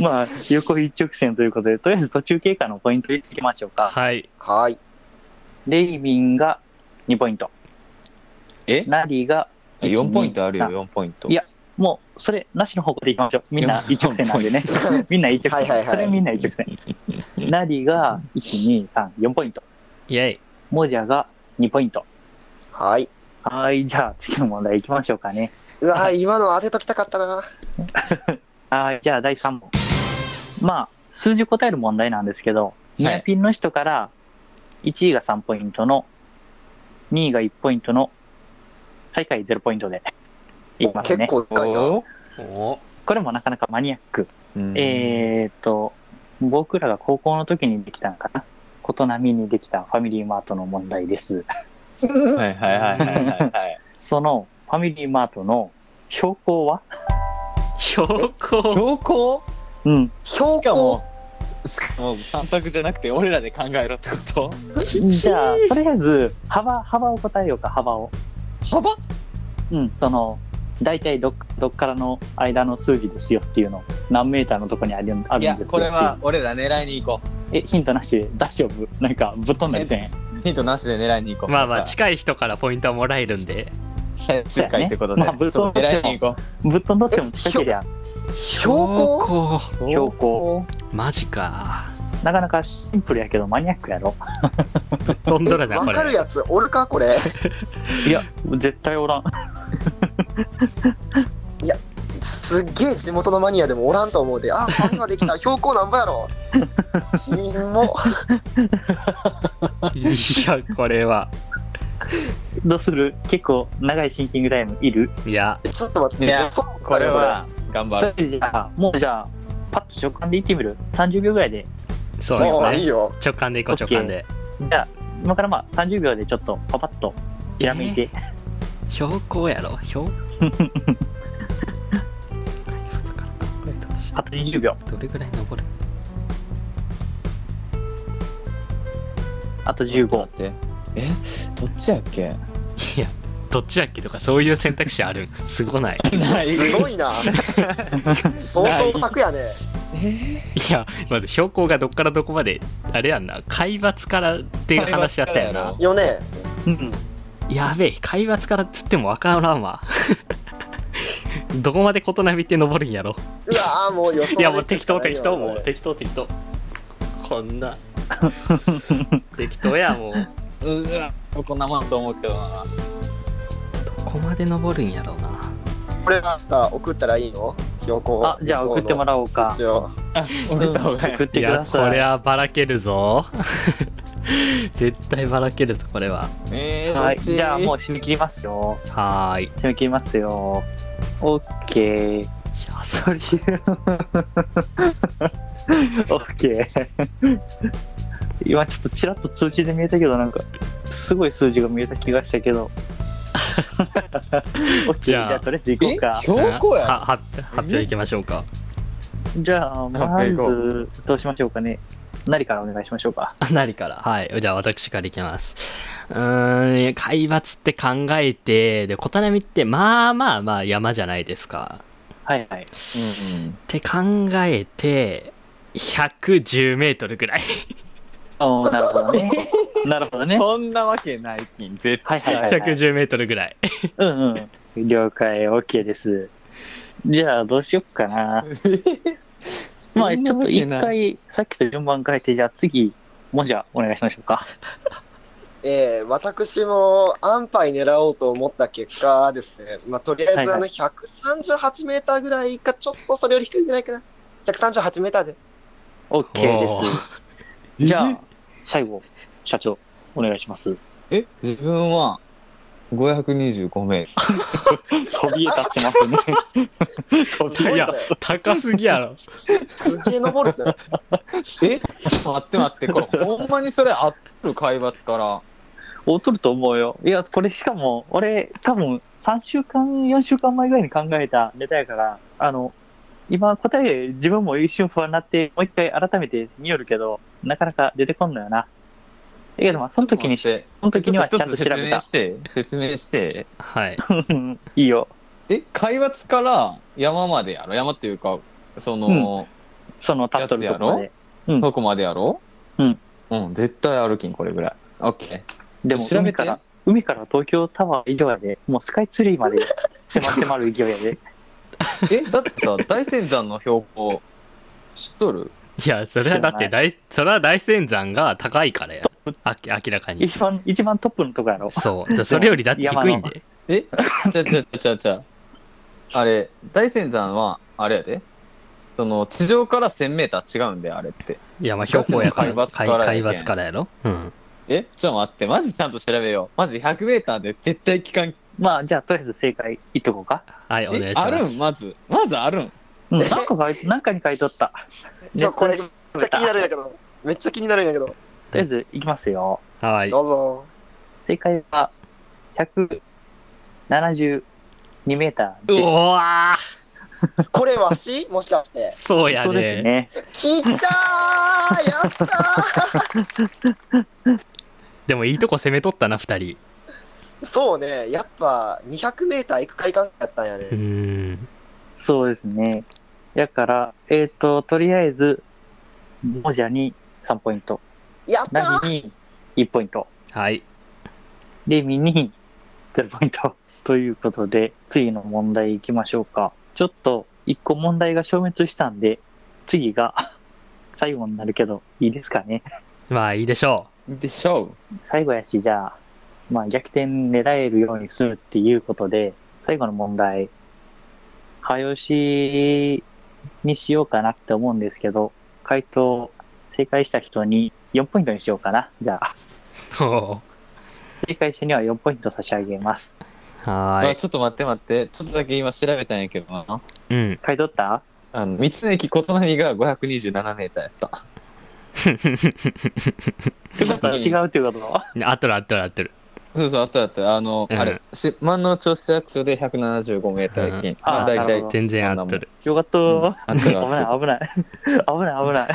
まあ、横一直線ということで、とりあえず途中経過のポイントでいきましょうか。はい。はい。レイビンが2ポイント。え？ナリが ?4 ポイントあるよ、あ4ポイント。いやもう、それ、なしの方向でいきましょう。みんな一直線なんでね。みんな一直線。はいはいはいそれみんな一直線。ナリが1、2、3、4ポイント。イェイ。モジャが2ポイント。はい。はい、じゃあ次の問題いきましょうかね。うわ今の当てときたかったな。<laughs> はい、じゃあ第3問。まあ、数字答える問題なんですけど、ニアピンの人から1位が3ポイントの、2位が1ポイントの、最下位0ポイントでいきます結ね。構深いな。これもなかなかマニアック。うんえーっと、僕らが高校の時にできたのかな？琴波にできたファミリーマートの問題です。はいはいはいはいはいはい。そのファミリーマートの標高は？標高？標高？うん。標高？しかも、しかも3択じゃなくて俺らで考えろってこと？じゃあ、とりあえず、幅、幅を答えようか、幅を。幅？うん、その、大体どっどっからの間の数字ですよっていうの何メーターのとこにあるあるんいやですよこれは俺ら狙いに行こえヒントなしで大丈夫？なんかぶっ飛んだりせん？うヒントなしで狙いに行こう。まあまあ近い人からポイントはもらえるんで。最終回ってことで、まあぶっ飛んで狙いに行こぶっ飛んどっても近けりゃ。標高？う標高？マジか。なかなかシンプルやけどマニアックやろ。ぶっ飛んどるなわこれ。かるやつおるかこれ？いや絶対おらん <laughs> すっげえ地元のマニアでもおらんと思うで、あ、ファミマできた、<laughs> 標高なんぼやろ。ひも。<laughs> いやこれは。どうする？結構長いシンキングタイムいる？いや。ちょっと待って、いやそうこれは頑張る。じゃあもうじゃあパッと直感でいってみる？30秒ぐらいで。そうですね。もういいよ。直感でいこう直感で。じゃあ今からまあ30秒でちょっとパパッとひらめいて、標高やろ標？<laughs> あと20秒。どれぐらい登る？あと待15ってえどっちやっけ？いやどっちやっけとかそういう選択肢ある。ん <laughs> すごない。すごいな。<laughs> 相当楽やね。い。やまず標高がどっからどこまであれやんな。海抜からっていう話やったよな。よね。うんやべえ海抜からっつってもわからんわ。<laughs> どこまで琴波って登るんやろ。うわーもう予想いやもう適当適当もう適当適当。こんな。<laughs> 適当やもう。うわこんなもんと思うけどな。どこまで登るんやろうな。これはさ送ったらいいの？標高。あじゃあ送ってもらおうか。送った方がいい送ってください。これはばらけるぞ。<laughs> 絶対ばらけるぞこれは。えー、はいじゃあもう締め切りますよ。はーい。締め切りますよ。オッケー。いやそそれオッケー。今ちょっとちらっと通知で見えたけどなんかすごい数字が見えた気がしたけど <laughs> じじゃあゃあとりあえず行こうえ？か標高やはは発表いきましょうか。じゃあまずどうしましょうかね。何からお願いしましょうか。あ <laughs> 何から？はい。じゃあ私からいきます。うーん、海抜って考えて、で、小種ってまあまあまあ山じゃないですか。はいはい。うんうん。って考えて、110メートルぐらい。おーなるほどね。<laughs> なるほどね。そんなわけないきん絶対。はいはいはい110メートルぐらい。うんうん。了解 OK です。じゃあどうしよっかな。<laughs> まあちょっと一回さっきと順番変えてじゃあ次もじゃあお願いしましょうか。えー、私も安牌狙おうと思った結果ですね、まあ、とりあえずあのはい。はい138メーターぐらいか、ちょっとそれより低いぐらいかな。138メーターで。OK です。じゃあ最後社長お願いします。え自分は525メートルそびえ立ってますね。<laughs> そびえいや高すぎやろ。すげえ登るぜ。えちょっと待って待ってこれほんまにそれ合ってる海抜から。劣ると思うよ。いやこれしかも俺多分3週間4週間前ぐらいに考えたネタやからあの今答え自分も一瞬不安になってもう一回改めて見よるけどなかなか出てこんのよな。だけどまあその時にしその時にはちゃんと調べた。説明して説明して。はい。<laughs> いいよ。え海抜から山までやろ？山っていうかその、そのタットルとこまで。うん。どこまでやろ？うん。うん。絶対歩きんこれぐらい。オッケーでも調べて。海から海から東京タワー以上やで。もうスカイツリーまで迫迫る勢いやで <laughs> えだってさ大仙山の標高知っとる？いや、それはだって大、それは大仙山が高いからや。あ明らかに。一番一番トップのとこやろそう。だそれよりだって低いんで。<laughs> え？ちゃちゃちゃちゃあれ大仙山はあれやでその地上から1000メーター違うんであれっていや、まあ標高やから。海抜から海抜からやろうん。え？ちょっと待ってマジちゃんと調べようマジ100メーターで絶対期間まあじゃあとりあえず正解言っとこうかはい、お願いえします。あるん？まず？まずあるん？うん、なんか書いて、なんかに書いとった。ちょ、これめネっちゃ気になるんやけど。めっちゃ気になるんやけど。とりあえずいきますよ。はい。どうぞ。正解は、172メーターうです。わーこれわしもしかして。そうやそうですね。ね。聞いたーやったー <laughs> でもいいとこ攻めとったな、二人。そうね、やっぱ200メーター行く快感やったんやうね。ん。そうですね。やから、えっ、と、とりあえず、モジャに3ポイント、やったーナギに1ポイント、はい。レミに0ポイント。ということで、次の問題行きましょうか。ちょっと、1個問題が消滅したんで、次が最後になるけど、いいですかね。まあいいでしょでしょ最後やし、じゃあ、まあ逆転狙えるようにするっていうことで、最後の問題、早押しにしようかなって思うんですけど、回答正解した人に4ポイントにしようかな。じゃあ、正解者には4ポイント差し上げます。う。はーい。あちょっと待って待って。ちょっとだけ今調べたんやけどな。うん。買い取った？あの、道の駅琴波が527メーターやった。<laughs> ってことは違うっていうこと？合ってる合ってる合ってる。そうそう、あったあった。あの、うんあれ、し万能町市役所で175メーター平均。うんまあ、あ大体なるほど。全然合ってる。よかったー。合ってる危ない危ない。<laughs> 危ない危ない。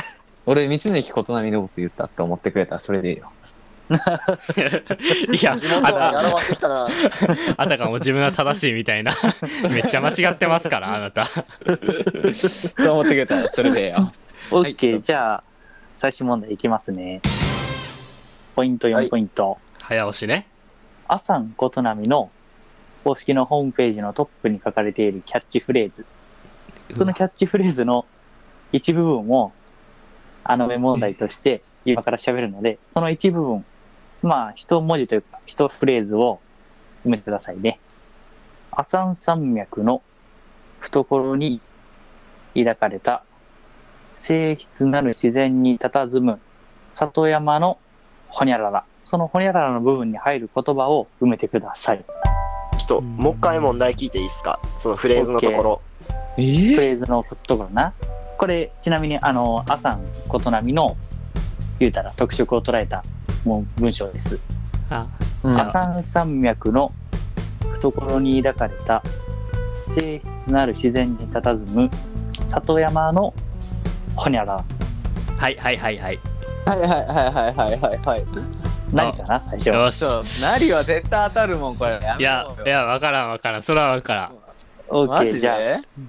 俺、道の駅琴波のこと言ったって思ってくれたらそれでいいよ。いや、地元をあ表してきたな。た <laughs> あたかも自分は正しいみたいな。<laughs> めっちゃ間違ってますから、あなた。そう思ってくれたらそれでいいよ。オッケー、じゃあ、最終問題いきますね。ポイント4ポイント。早押しね。アサン琴波の公式のホームページのトップに書かれているキャッチフレーズ。そのキャッチフレーズの一部分を、あのメ問題として今から喋るので、その一部分、まあ、一文字というか、一フレーズを埋めてくださいね。アサン山脈の懐に抱かれた静筆なる自然に佇む里山のほにゃらら。そのほにゃららの部分に入る言葉を埋めてください。ちょっと、もう一回問題聞いていいですか？そのフレーズのところ。えフー、レーズのところな。これ、ちなみに、あの、アサン琴波の、言うたら特色を捉えたもう文章です。あ、うんじゃアサン山脈の懐に抱かれた静筆なる自然に佇む里山のほにゃらら。はいはいはいはい。はいはいはいはいはいはいはい。何かな、最初。よし。そう、なりは絶対当たるもん、これ。やいや、いや、わからんわからん。それはわからん。オッケー、マジで？じゃあ、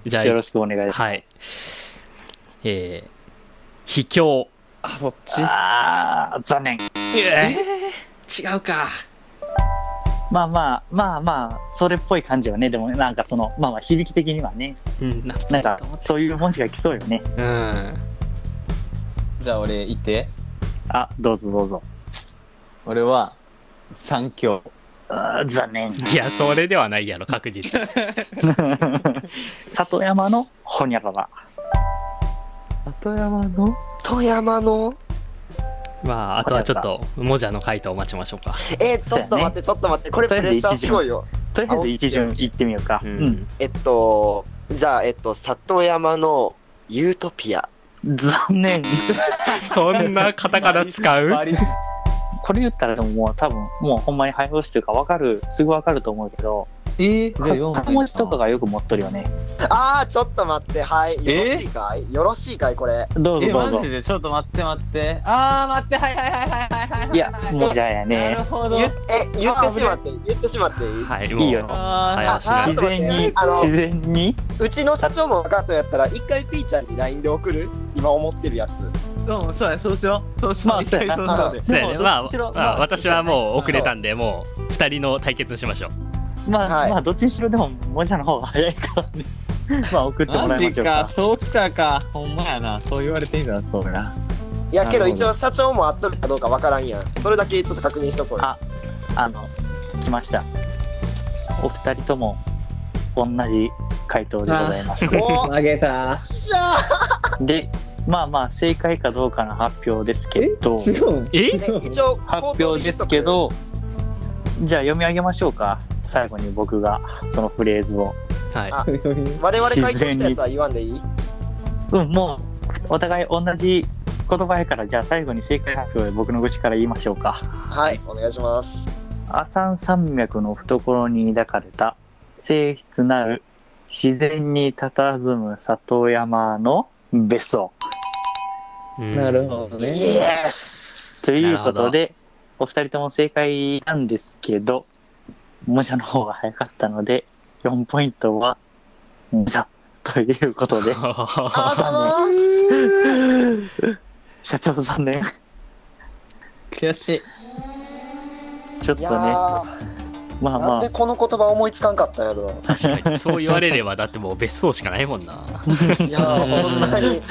じゃあ、よろしくお願いします。はい。えー、秘境。あ、そっち？あー、残念。えー、違うか。まあまあ、まあまあ、それっぽい感じはね、でもなんかその、まあまあ響き的にはね、うん、ななんかそういう文字が来そうよね。うん。じゃあ俺言って。あ、どうぞどうぞ。俺は、三強。あー残念。いや、それではないやろ、確実。<laughs> 里山のほにゃらら。里山の？富山の？まあ、あとはちょっと、もじゃの回答を待ちましょうか。えー、ちょっと待って、ちょっと待って。これプレッシャーすごいよ。とりあえず一巡行ってみようか。ううんん。。えっと、じゃあ、えっと、里山のユートピア。残念。<laughs> そんなカタカナ使う？<laughs> これ言ったらでももう多分、もうほんまに早押しというか分かる、すぐ分かると思うけど、えー、じゃあ読んで漢文字とかがよく持っとるよね。あー、ちょっと待って。はい。よろしいかい？よろしいかい？これ？え、どうぞどうぞマジ。で？ちょっと待って待って。あー、待って、はいはいはいはいはいはい。いや、もうじゃあやなねる。ほど。言え、言ってしまって言ってしまっていい？はい、いいよもう、ああ自然に自然にうちの社長も分かったやったら、一回ピーちゃんに LINE で送る今思ってるやつ。ーうん、そうや、そうしよう。そうしよう。まあそうやな一回そうしようでそうまあまあ、まあ私はもう遅れたんで、もう、二人の対決にしましょう。まあ、はいまあ、どっちにしろでも、もじゃの方が早いからね。まあ、送ってもらマジか、いましょうか。そうきたか。ほんまやな。そう言われてみたらそうやな。いや、けど一応社長も合っとるかどうか分からんやん。それだけちょっと確認しとこうよ。ああの、来ました。お二人とも、同じ回答でございます。お <laughs> あげたっしゃで、まあまあ、正解かどうかの発表ですけど、えーえ？一応、発表ですけど、じゃあ読み上げましょうか。最後に僕が、そのフレーズを。はい。あ我々回答したやつは言わんでいい？うん、もう、お互い同じ言葉やから、じゃあ最後に正解発表で僕の口から言いましょうか。はい、お願いします。アサン山脈の懐に抱かれた静筆なる自然に佇む里山の別荘。うん。なるほどイね。エスということで、お二人とも正解なんですけど、もじゃの方が早かったので、4ポイントは、もじゃ、ということで、<laughs> あざまーす。<laughs> 社長残念。悔しい。ちょっとね、ーまあまあなんで、この言葉思いつかんかったんやろ確かにそう言われればだってもう別荘しかないもんな。<laughs> いやーほんまに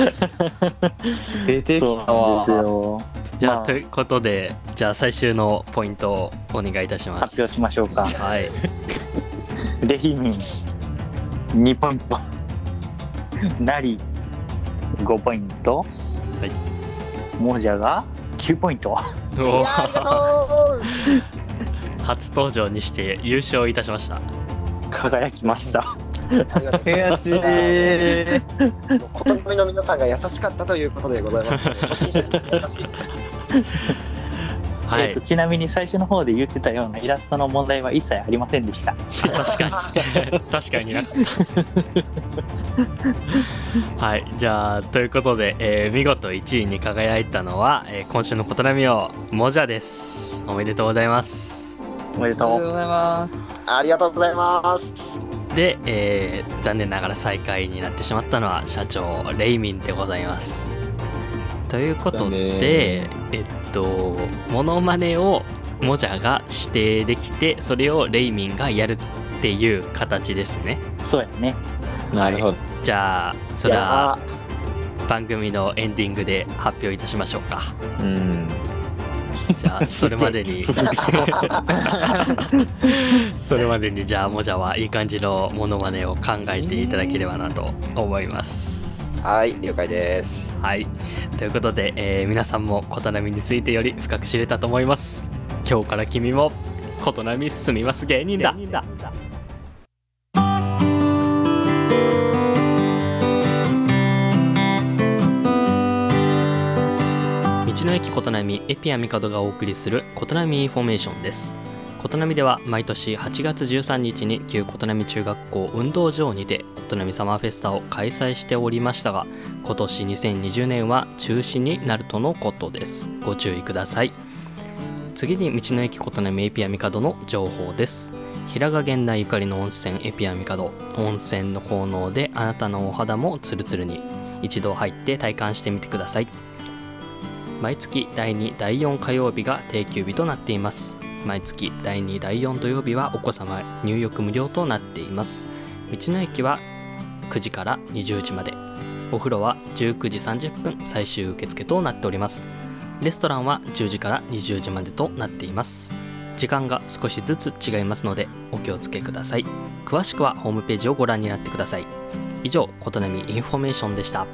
出てきたそうなんですわ。よ。じゃあ、まあということでじゃあ最終のポイントをお願いいたします。発表しましょうか。はい。<laughs> レヒミン、2ポイント。ナリ、5ポイント。はい。モジャが9ポイント。おいやーありがと初登場にして優勝いたしました。輝きました。悔しい。琴波の皆さんが優しかったということでございます。初心者に優しい。はいえっと。ちなみに最初の方で言ってたようなイラストの問題は一切ありませんでした。確かに確かになかったはいじゃあということで、えー見事1位に輝いたのは、えー今週の琴波をもじゃですおめでとうございますおめでとう。ありがとうございます。ありがとうございます。で、えー残念ながら最下位になってしまったのは社長レイミンでございますということでえっとモノマネをもじゃが指定できてそれをレイミンがやるっていう形ですねそうやね。なるほど。じゃあそいれはや番組のエンディングで発表いたしましょうかうん。じゃあそれまでに。<laughs> それまでにじゃあもじゃはいい感じのモノマネを考えていただければなと思います。ーはい、了解です。はい。ということで、えー皆さんも琴波についてより深く知れたと思います。今日から君も琴南住みます芸人道の駅ことなみエピアみかどがお送りする琴南インフォメーションです。琴南では毎年8月13日に旧琴南中学校運動場にて琴南サマーフェスタを開催しておりましたが今年2020年は中止になるとのことです。ご注意ください。次に道の駅琴波エピアミカドの情報です。平賀源内ゆかりの温泉エピアミカド。温泉の効能であなたのお肌もツルツルに。一度入って体感してみてください。毎月第2第4火曜日が定休日となっています。毎月第2第4土曜日はお子様入浴無料となっています。道の駅は9時から20時まで。お風呂は19時30分最終受付となっております。レストランは10時から20時までとなっています。時間が少しずつ違いますのでお気をつけください。詳しくはホームページをご覧になってください。以上琴南インフォメーションでした。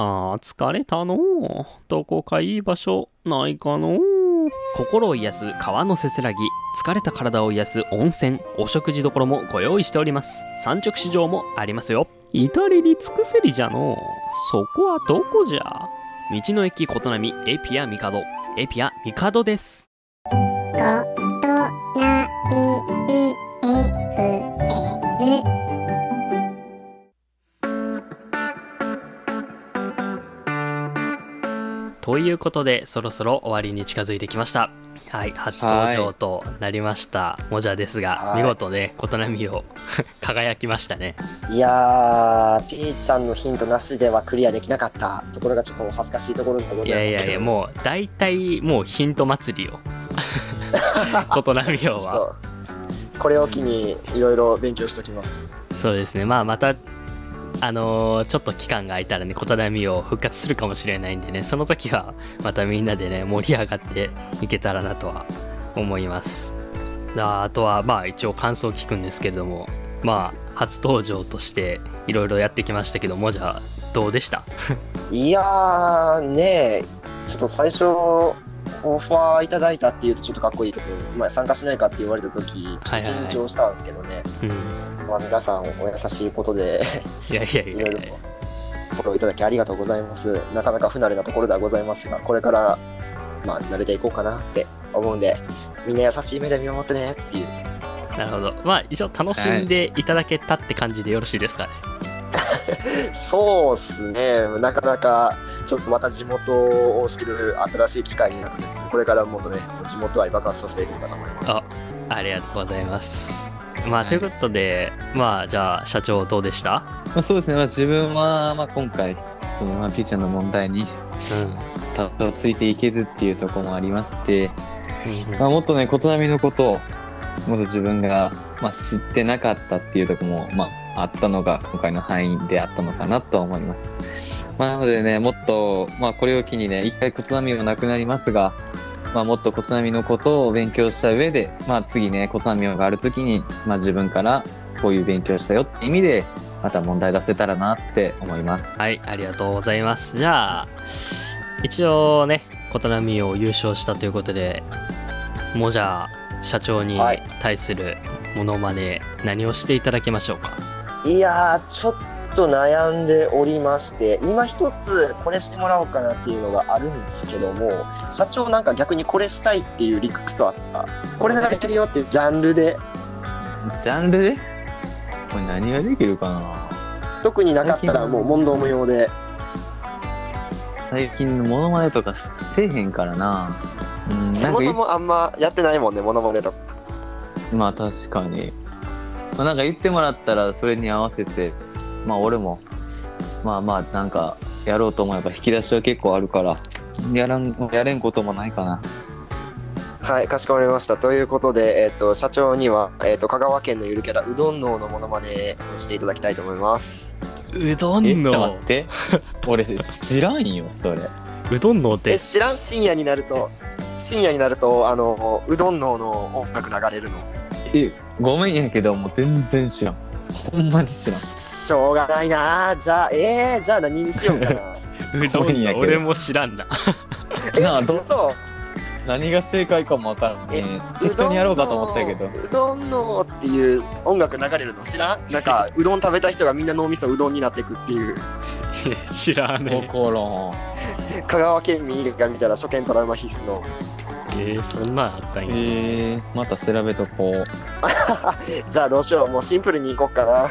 あー疲れたのうどこかいい場所ないかのう心を癒す川のせせらぎ疲れた体を癒す温泉お食事処もご用意しております。産直市場もありますよ。至れり尽くせりじゃの？うそこはどこじゃ？道の駅琴波エピアミカド。エピアミカドですということでそろそろ終わりに近づいてきました。はい初登場となりましたもじゃですがはい。見事ね琴波を <laughs> 輝きましたね。いやー、ピーちゃんのヒントなしではクリアできなかったところがちょっとお恥ずかしいところでございますいやいやいやもう大体もうヒント祭りよ琴波を <laughs> ちょっはとこれを機にいろいろ勉強しておきます。そうですね。まあまたあのーちょっと期間が空いたらね琴波を復活するかもしれないんでねその時はまたみんなでね盛り上がっていけたらなとは思います。ああとはまあ一応感想を聞くんですけれどもまあ初登場としていろいろやってきましたけどもじゃあどうでした？<laughs> いやー、ねえ、ちょっと最初、オファーいただいたっていうとちょっとかっこいいけど、まあ、参加しないかって言われた時、緊張したんですけどね、うんまあ、皆さんお優しいことで、いやいやいやいやフォローいただきありがとうございます。なかなか不慣れなところではございますが、これから、まあ、慣れていこうかなって思うんで、みんな優しい目で見守ってねっていう。なるほどまあ一応楽しんでいただけたって感じでよろしいですかね、<laughs> そうっすね、なかなか、ちょっとまた地元を知る新しい機会になったので、これからもっとね、地元愛爆発させていこうかと思います。あありがとうございます。まあ、ということで、まあ、じゃあ、社長どうでした？まあ、そうですね、まあ、自分は、まあ、今回、その、まあ、ピーちゃんの問題に、たどついていけずっていうところもありまして、うん。まあ、もっとね、琴波のことを、もっと自分が、まあ、知ってなかったっていうところも、まあ、あったのが、今回の範囲であったのかなとは思います。まあ、なのでね、もっと、まあ、これを機にね、一回琴波はなくなりますが、まあ、もっと琴波のことを勉強した上で、まあ、次ね、琴波があるときに、まあ、自分からこういう勉強したよって意味で、また問題出せたらなって思います。はい、ありがとうございます。じゃあ、一応ね、琴波を優勝したということで、もうじゃあ、社長にはい対するものまね、何をしていただきましょうか？いやー、ちょっと悩んでおりまして、今一つこれしてもらおうかなっていうのがあるんですけども、社長なんか逆にこれしたいっていうリクエストあった。これならできるよっていうジャンルで、ジャンルで？これ何ができるかな？特になかったらもう問答無用で。最近のモノマネとかせえへんからな。うん、そもそもあんまやってないもんね、モノマネとか。まあ確かに。まあ、なんか言ってもらったらそれに合わせて、まあ俺も、まあまあなんかやろうと思えば引き出しは結構あるから、やらん、やれんこともないかな。はい、かしこまりました。ということで、えっ、と、社長には、えっ、と、香川県のゆるキャラ、うどんののモノマネをしていただきたいと思います。うどえ、んちょっと待のっ、て。<laughs> 俺知らんよ、それ。うどんのって？え、、知らん？深夜になると、深夜になると、あの、うどんのの音楽流れるの。え、ごめんやけど、もう全然知らん。ほんまに知らん。しょうがないなじゃあ、えー、じゃあ何にしようかな。<laughs> うどんや俺も知らんな。え、<laughs> なあど嘘何が正解かもわからんえね。適当にやろうかと思ったけど。うどんのっていう音楽流れるの知らん？なんか、うどん食べた人がみんな脳みそうどんになっていくっていう。<laughs> 知らわねからん。香川県民が見たら初見トラウマ必須の。え。えー、そんなんあったんや。えー、また調べとこう。<laughs> じゃあどうしよう、もうシンプルにいこっかな。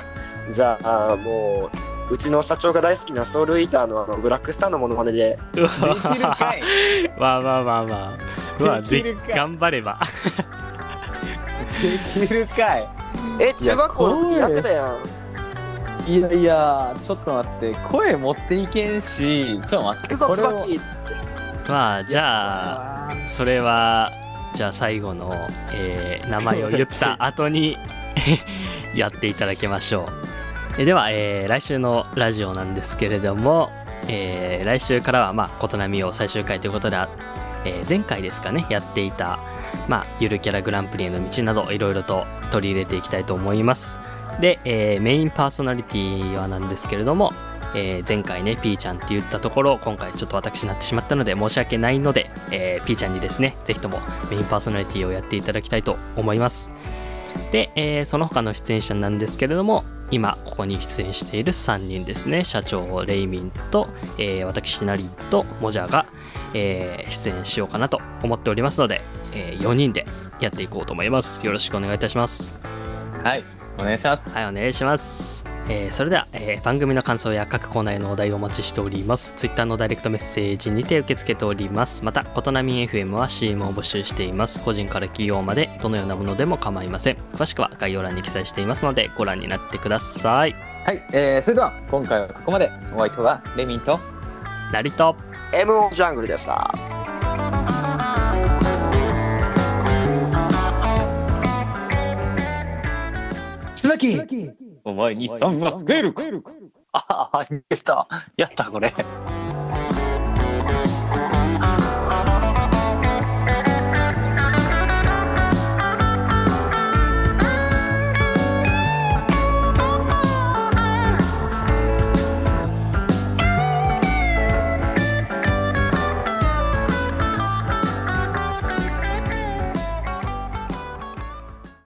じゃあ、もう、うちの社長が大好きなソウルイーターのあのブラックスターのモノマネで、できるかいまあまあまあまあ。まあ、でできるかい頑張れば。できるかいえ、中学校の時やってたやん。いやいや、ちょっと待って、声持っていけんし、ちょっと待って、行くぞ、これを椿まあ、じゃあ、あそれは、じゃあ最後の、えー名前を言った後に <laughs> やっていただきましょう。えでは、えー来週のラジオなんですけれども、えー来週からは、まあ、琴波を最終回ということで、えー前回ですかね、やっていた、まあ、ゆるキャラグランプリへの道など、いろいろと取り入れていきたいと思います。で、えーメインパーソナリティはなんですけれども、えー前回ね、ピーちゃんって言ったところ、今回ちょっと私になってしまったので申し訳ないので、えーピーちゃんにですね、ぜひともメインパーソナリティをやっていただきたいと思います。で、えーその他の出演者なんですけれども、今ここに出演している3人ですね、社長レイミンと、えー私ナリンとモジャが、えー出演しようかなと思っておりますので、え4人でやっていこうと思います。よろしくお願いいたします。はい、お願いします。はい、お願いします。えーそれでは、えー番組の感想や各コーナーへのお題をお待ちしております。Twitter のダイレクトメッセージにて受け付けております。また、ことなみ FM は CM を募集しています。個人から企業までどのようなものでも構いません。詳しくは概要欄に記載していますので、ご覧になってください。はい、えー、それでは今回はここまで。お相手はレミンと、なりと、MO ジャングルでした。鈴木お前にさんが救えるかああ、出た。やった、これ。